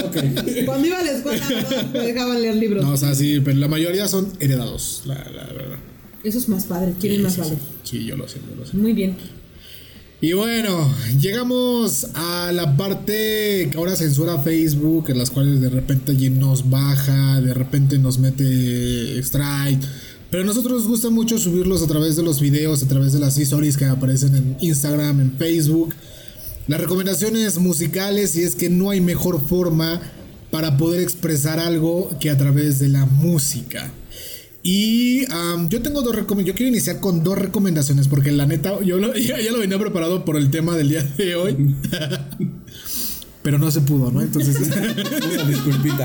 B: okay, Cuando iba a la escuela, me dejaban leer libros.
A: No, o sea, sí, pero la mayoría son heredados, la, la verdad.
B: Eso es más padre, quieren más vale.
A: Sí, yo lo sé, yo lo sé.
B: Muy bien.
A: Y bueno, llegamos a la parte que ahora censura Facebook, en las cuales de repente allí nos baja, de repente nos mete strike. Pero a nosotros nos gusta mucho subirlos a través de los videos, a través de las stories que aparecen en Instagram, en Facebook. Las recomendaciones musicales y es que no hay mejor forma para poder expresar algo que a través de la música. Y yo tengo dos recomendaciones. Yo quiero iniciar con dos recomendaciones porque la neta, yo ya, lo venía preparado por el tema del día de hoy. pero no se pudo, ¿no? Entonces,
D: una disculpita.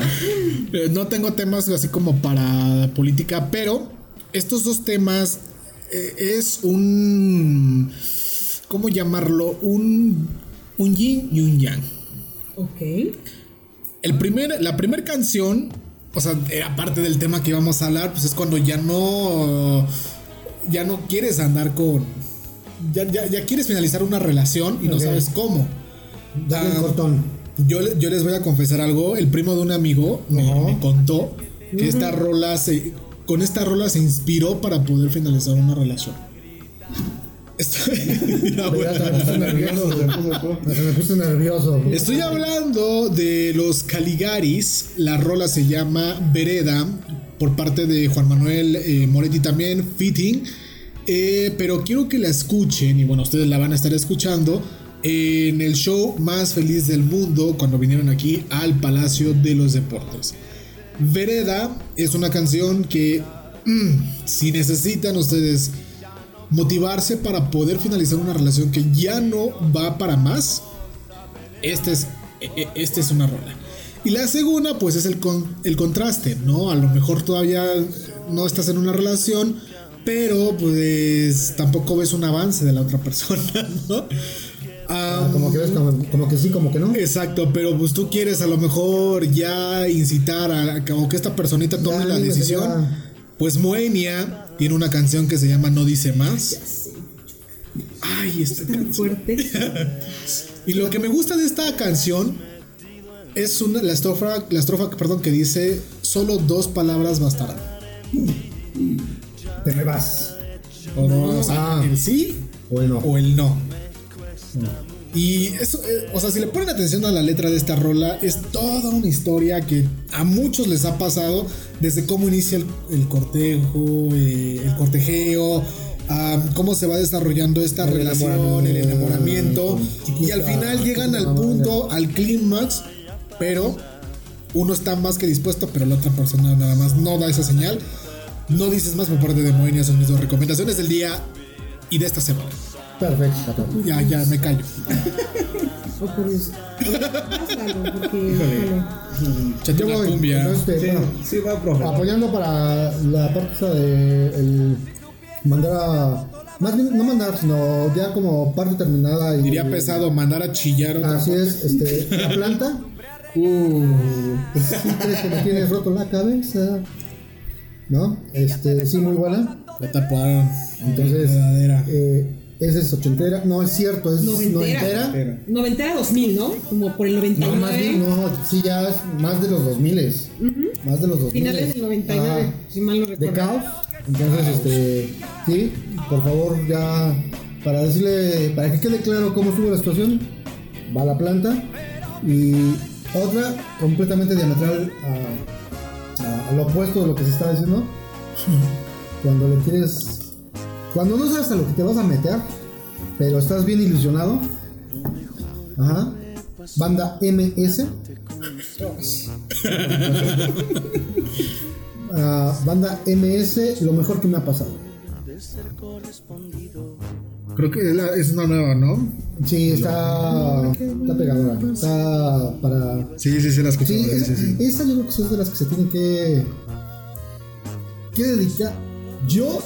A: Eh, no tengo temas así como para política, pero estos dos temas eh, es un. ¿Cómo llamarlo? Un, un yin y un yang.
B: Ok.
A: El primer, la primera canción, o sea, era parte del tema que íbamos a hablar, pues es cuando ya no. Ya no quieres andar con. Ya, ya, quieres finalizar una relación y no sabes cómo.
C: Dale ah, cortón.
A: Yo, yo les voy a confesar algo. El primo de un amigo me, contó que esta rola se. Con esta rola se inspiró para poder finalizar una relación. Estoy,
C: nervioso.
A: Estoy hablando de los Caligaris. La rola se llama Vereda por parte de Juan Manuel eh, Moretti también, Fitting. Eh, pero quiero que la escuchen, y bueno, ustedes la van a estar escuchando en el show más feliz del mundo cuando vinieron aquí al Palacio de los Deportes. Vereda es una canción que mm, si necesitan ustedes motivarse para poder finalizar una relación que ya no va para más, este es, e, e, este es una rola. Y la segunda, pues es el, el contraste, ¿no? A lo mejor todavía no estás en una relación, pero pues tampoco ves un avance de la otra persona, ¿no?
C: Ah, como, que ves, como, que sí, como que no.
A: Exacto, pero pues tú quieres a lo mejor ya incitar a, que esta personita tome la decisión. Pues Moenia tiene una canción que se llama No dice más. Ay, está
B: tan fuerte.
A: y lo que me gusta de esta canción es una, la estrofa, la estrofa perdón, que dice solo dos palabras bastarán.
C: Te me vas.
A: O, no, ah. el sí
C: o el no.
A: O el no. Y eso, eh, o sea, si le ponen atención a la letra de esta rola, es toda una historia que a muchos les ha pasado desde cómo inicia el, cortejo, eh, el cortejeo, cómo se va desarrollando esta relación, el enamoramiento, y al final llegan al punto, al clímax, pero uno está más que dispuesto, pero la otra persona nada más no da esa señal. No dices más por parte de Moenia, son mis dos recomendaciones del día y de esta semana.
C: Perfecto.
A: Ya, ya, me callo.
B: O por eso. porque.
A: voy, cumbia.
C: Este, sí, bueno, sí, va, profe. Apoyando para la parte de el mandar a. Más bien, no mandar, sino ya como parte terminada. Y,
A: Diría pesado, mandar a chillar.
C: Así es, este, la planta. Uh, pues sí crees que me tienes roto la cabeza. ¿No? Este, sí, muy buena.
A: La taparon.
C: Entonces, eh, esa es ochentera. No, es cierto, es
B: noventera. Noventera, noventera 2000, ¿no? Como por el 99.
C: No, más bien, no, sí, ya es más de los 2000. Uh Más de los 2000.
B: Finales del 99, si mal no recuerdo.
C: De caos. Entonces, este, sí, por favor, ya, para decirle, para que quede claro cómo estuvo la situación, va a la planta. Y otra completamente diametral a, a lo opuesto de lo que se está diciendo. Cuando le quieres cuando no sabes a lo que te vas a meter, pero estás bien ilusionado. Ajá. Banda MS. Ah, banda MS, lo mejor que me ha pasado.
A: Creo que es una nueva, ¿no?
C: Sí, está, está pegadora. Está para.
A: Sí, sí, sí, la escuché. Sí,
C: sí, sí, Esa yo creo que es de las que se tiene que. que dedicar. Yo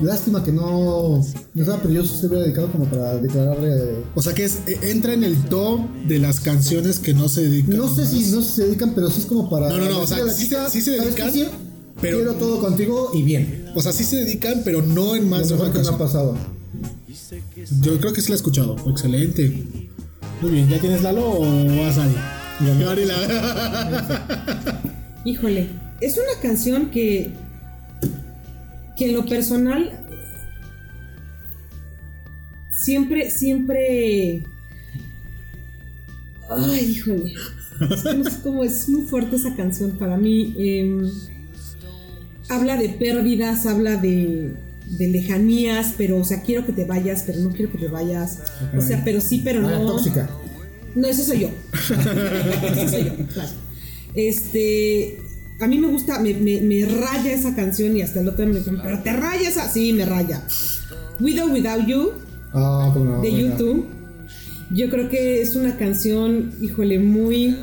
C: Lástima que no. No pero yo se hubiera dedicado como para declararle.
A: O sea que es, e, entra en el top de las canciones que no se dedican.
C: No sé si no se dedican, pero sí es como para.
A: No, no, no. O sea, sí, sí, se dedican.
C: Pero, quiero todo contigo y bien.
A: O sea, sí se dedican, pero no en más
C: de una ha pasado.
A: Yo creo que sí la he escuchado. Excelente. Muy bien, ¿ya tienes Lalo o vas a
B: Híjole, es una canción que que en lo personal siempre, siempre... Ay, híjole. Es cómo es muy fuerte esa canción para mí. Em, habla de pérdidas, habla de, de lejanías, pero, o sea, quiero que te vayas, pero no quiero que te vayas. O sea, pero sí, pero ah,
C: no. tóxica.
B: No, ese soy yo. ese soy yo, claro. Este, a mí me gusta, me, me, raya esa canción y hasta el otro me dice, pero te raya esa. Sí, me raya. With or Without You
C: ah,
B: de YouTube. Yo creo que es una canción, híjole, muy.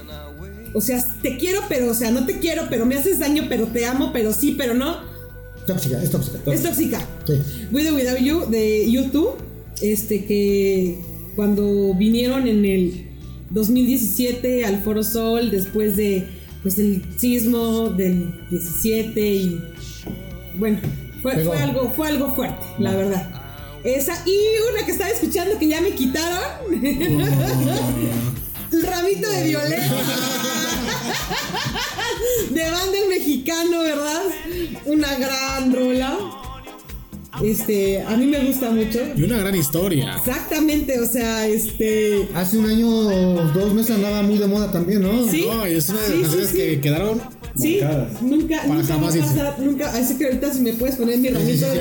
B: O sea, te quiero, pero, o sea, no te quiero, pero me haces daño, pero te amo, pero sí, pero no.
C: Tóxica, es tóxica.
B: Es tóxica.
C: Sí.
B: With or Without You de YouTube. Este que cuando vinieron en el 2017 al Foro Sol después de pues el sismo del 17 y bueno, fue, algo, fue algo fuerte, la verdad. Esa y una que estaba escuchando que ya me quitaron. el ramito de violeta. de banda el mexicano, ¿verdad? Una gran rola. Este, a mí me gusta mucho.
A: Y una gran historia.
B: Exactamente, o sea, este.
C: Hace un año o dos meses andaba muy de moda también, ¿no?
A: Sí. No, y es una de las canciones que quedaron.
B: Sí, nunca, nunca jamás pasar, nunca, así que ahorita si me puedes poner mi ramito de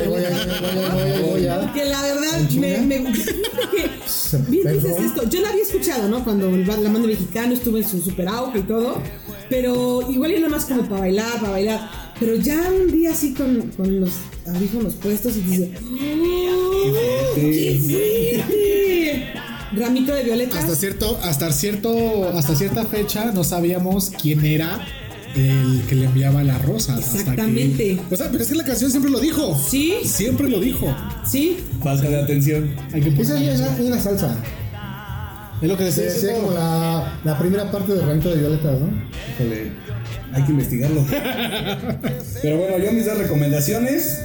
B: Porque la verdad me, me bien dices esto, yo la había escuchado, ¿no? Cuando la mano mexicano estuvo en su super auge y todo, pero igual era más como para bailar, para bailar, pero ya un día así con, con los audífonos puestos y dice, ¡Oh, ¡Qué Ramito de violeta.
A: Hasta cierto, hasta cierto, hasta cierta fecha no sabíamos quién era el que le enviaba las rosas.
B: Exactamente.
A: o sea, pero es que la canción siempre lo dijo.
B: Sí.
A: Siempre lo dijo.
B: Sí.
D: Falta de atención.
C: Hay que Esa es una salsa.
A: Es lo que decía.
C: Es como la, la, primera parte del Ramito de violeta, ¿no?
D: Híjole, hay que investigarlo. pero bueno, yo mis dos recomendaciones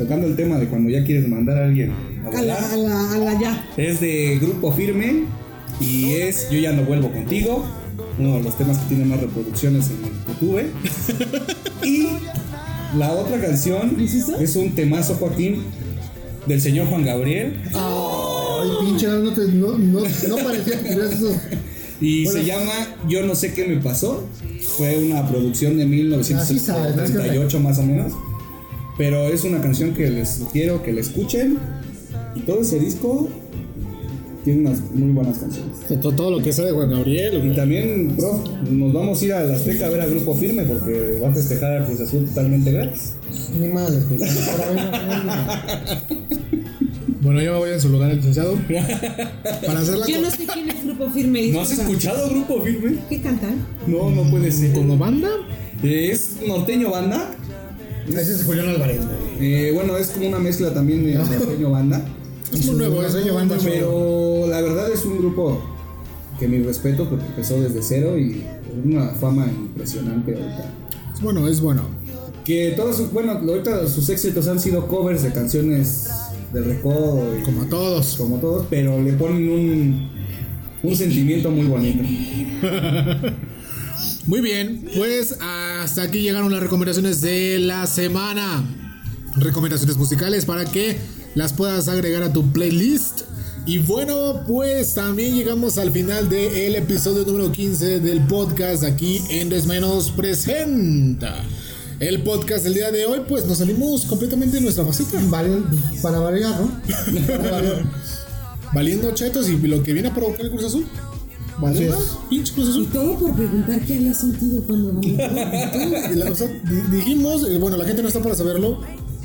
D: tocando el tema de cuando ya quieres mandar a alguien
B: a, la, a, la, ya.
D: Es de Grupo Firme y es Yo ya no vuelvo contigo, uno de los temas que tiene más reproducciones en YouTube. y la otra canción ¿Es, un temazo, Joaquín, del señor Juan Gabriel.
C: Ay, pinche, no, te, no, no, no parecía que
D: Y se llama Yo no sé qué me pasó. Fue una producción de 1978 más o menos. Pero es una canción que les sugiero que la escuchen. Y todo ese disco tiene unas muy buenas canciones.
A: Todo, todo lo que sea de Juan Gabriel.
D: Y también, bro, nos vamos a ir a la Azteca a ver al Grupo Firme porque va a festejar a Cruz Azul totalmente gratis.
C: Ni mal,
A: Bueno, yo me voy en su lugar, licenciado.
B: Para hacer la Yo no sé quién es Grupo Firme.
D: ¿No has escuchado Grupo Firme?
B: ¿Qué cantan?
D: No, no puede ser.
A: ¿Como banda?
D: Es norteño banda.
C: Ese es Julián Álvarez,
D: eh, bueno, es como una mezcla también de norteño banda.
C: Es un nuevo, es banda.
D: Pero la verdad es un grupo que mi respeto porque empezó desde cero y una fama impresionante ahorita.
A: Bueno, es bueno.
D: Que todos sus, bueno, ahorita sus éxitos han sido covers de canciones de recodo.
A: como todos.
D: Como todos, pero le ponen un, un sentimiento muy bonito.
A: Muy bien, pues hasta aquí llegaron las recomendaciones de la semana. Recomendaciones musicales para que las puedas agregar a tu playlist. Y bueno, pues también llegamos al final del episodio número 15 del podcast aquí en Desmenos Presenta. El podcast del día de hoy, pues nos salimos completamente de nuestra faceta.
C: para variar, ¿no?
A: Valiendo chetos y lo que viene a provocar el Cruz Azul.
B: Así Pinche Cruz Azul. Y todo por preguntar qué había sentido cuando ganó.
A: dijimos, eh, bueno, la gente no está para saberlo.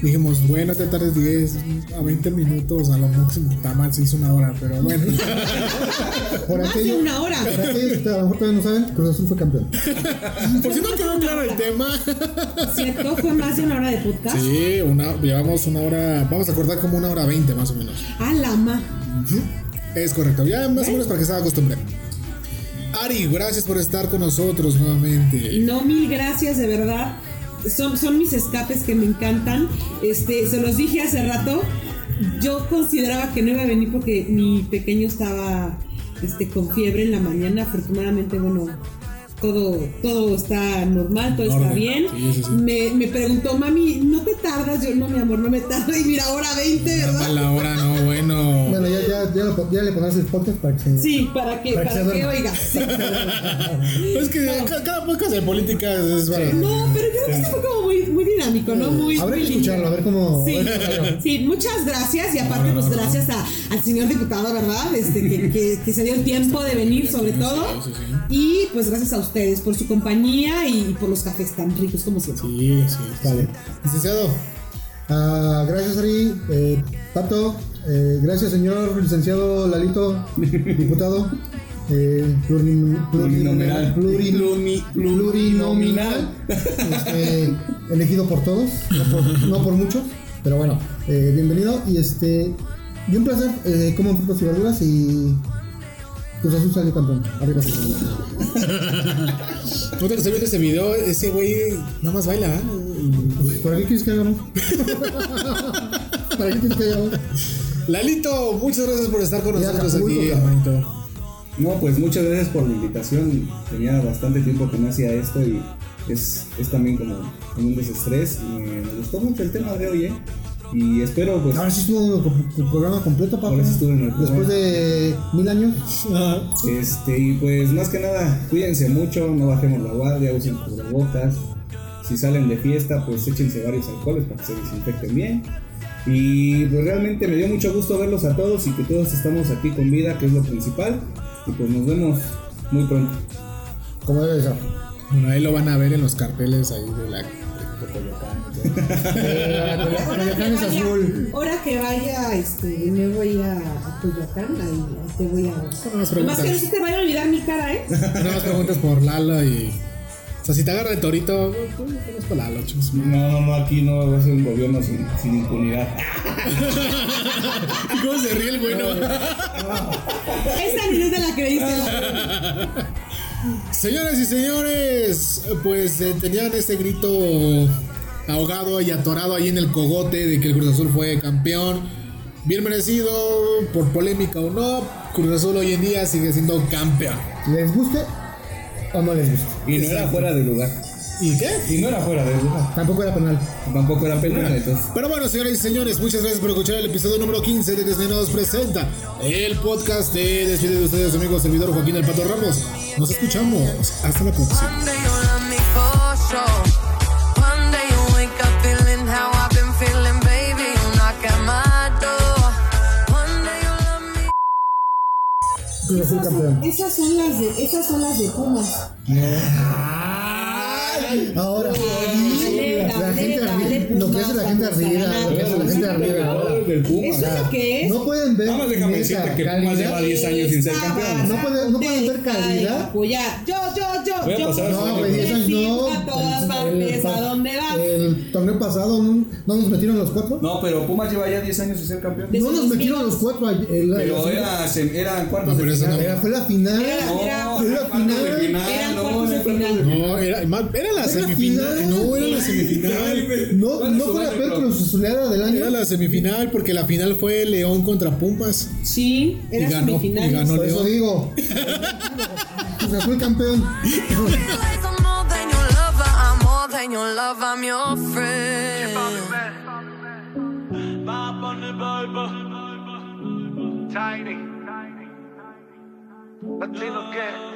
A: Dijimos, bueno, te tardes 10 a 20 minutos, a lo máximo mal se hizo una hora, pero bueno.
B: por de una hora.
C: Por aquellos que a lo mejor todavía no saben, Cruz Azul fue campeón.
A: por si no quedó claro el tema.
B: ¿Cierto? ¿Fue más de una hora de podcast?
A: Sí, una, llevamos una hora, vamos a acordar como una hora 20 más o menos.
B: Ah, la ma.
A: Es correcto, ya más o menos para que se haga costumbre. Ari, gracias por estar con nosotros nuevamente.
B: No, mil gracias, de verdad. Son, son mis escapes que me encantan. Este, se los dije hace rato. Yo consideraba que no iba a venir porque mi pequeño estaba este, con fiebre en la mañana. Afortunadamente, bueno, todo, todo está normal, todo está bien. Me, me, preguntó, mami, ¿no te tardas? Yo, no, mi amor, no me tardo. Y mira, hora 20, ¿verdad?
A: la hora, no, bueno.
C: Bueno, ya, ya, ya, ya le pones el podcast para que
B: se. Sí, para que, para, que, oiga.
A: es que cada, podcast de política es
B: para. No, pero yo creo que fue como muy, muy dinámico, ¿no? Muy.
C: Habrá que escucharlo, a ver cómo.
B: Sí, sí muchas gracias. Y aparte, pues gracias a, al señor diputado, ¿verdad? Este, que, que, que se dio el tiempo de venir, sobre todo. Y pues gracias a ustedes por su compañía y por los cafés tan ricos como siempre.
A: Sí, sí,
C: vale. Licenciado, uh, gracias Ari, eh, Pato, eh, gracias señor licenciado Lalito, diputado. Eh,
D: plurinominal,
C: plurinominal, este, elegido por todos, no por, no por muchos, pero bueno, eh, bienvenido y este, y un placer, eh, como frutas y verduras y Cruz Azul salió campeón. Arriba.
A: ¿No te viendo ese video? Ese güey nada más baila. ¿eh?
C: ¿Para qué quieres que hagamos? ¿Para qué quieres que hagamos?
A: Lalito, muchas gracias por estar con nosotros aquí.
D: No, pues muchas gracias por la invitación. Tenía bastante tiempo que no hacía esto y es, es también como, un desestrés. Y me, gustó mucho el tema de hoy, ¿eh? Y espero, pues.
C: Ahora sí estuvo el programa completo, papá.
D: Ahora sí estuve en el
C: programa. Después de mil años.
D: Este, y pues más que nada, cuídense mucho, no bajemos la guardia, usen cubrebocas. Si salen de fiesta, pues échense varios alcoholes para que se desinfecten bien. Y pues realmente me dio mucho gusto verlos a todos y que todos estamos aquí con vida, que es lo principal. Y pues nos vemos muy pronto.
C: ¿Cómo debe ser?
A: Bueno, ahí lo van a ver en los carteles ahí de la de
B: Coyoacán. es azul. Ahora que vaya, este, me voy a, Coyoacán, ahí, te voy a. Más que no se te vaya a olvidar mi cara, ¿eh?
A: Nada más preguntas por Lalo y. O sea, si te agarra el torito, conozco Lalo, chicos.
D: No, no, no, aquí no va a ser un gobierno sin, sin impunidad.
A: ¿Cómo se ríe el bueno?
B: Esa ni de la creíste.
A: Señoras y señores, pues eh, tenían ese grito ahogado y atorado ahí en el cogote de que el Cruz Azul fue campeón. Bien merecido, por polémica o no, Cruz Azul hoy en día sigue siendo campeón.
C: ¿Les guste o no les guste?
D: Y no era fuera de lugar.
A: ¿Y qué?
D: Y no era fuera de lugar.
C: Tampoco era penal.
D: Tampoco era penal, entonces.
A: Pero bueno, señoras y señores, muchas gracias por escuchar el episodio número 15 de Desvenados Presenta, el podcast de Despide de ustedes, amigo servidor Joaquín El Pato Ramos. Nos escuchamos. Hasta la próxima.
B: Esas son las de, esas son las de Pumas.
C: Ahora, la gente lo que hace la gente arriba, lo que hace la gente arriba
B: ¿Eso es lo que es?
C: No pueden ver.
D: Vamos, déjame decirte que Pumas lleva 10 años sin ser campeón.
C: No pueden, no pueden ver calidad.
B: Yo, yo, yo,
D: yo.
C: No, güey, 10 años no.
B: A todas partes, ¿a dónde vas?
C: El torneo pasado no nos metieron los cuatro.
D: No, pero Pumas lleva ya 10 años sin ser campeón.
C: No nos metieron los cuatro.
D: Pero era, eran cuartos
C: de
D: final.
C: Fue la final.
D: Fue la final.
B: Eran cuartos de final.
A: No, era la semifinal. No, era la semifinal.
C: No, no fue la peor Cruz Azulera del año.
A: Era la semifinal porque la final fue León contra Pumas.
B: Sí, era
A: y ganó,
B: semifinal.
A: Y ganó
C: Por eso
A: León.
C: digo. Cruz Azul campeón.
E: Tiny. Latino.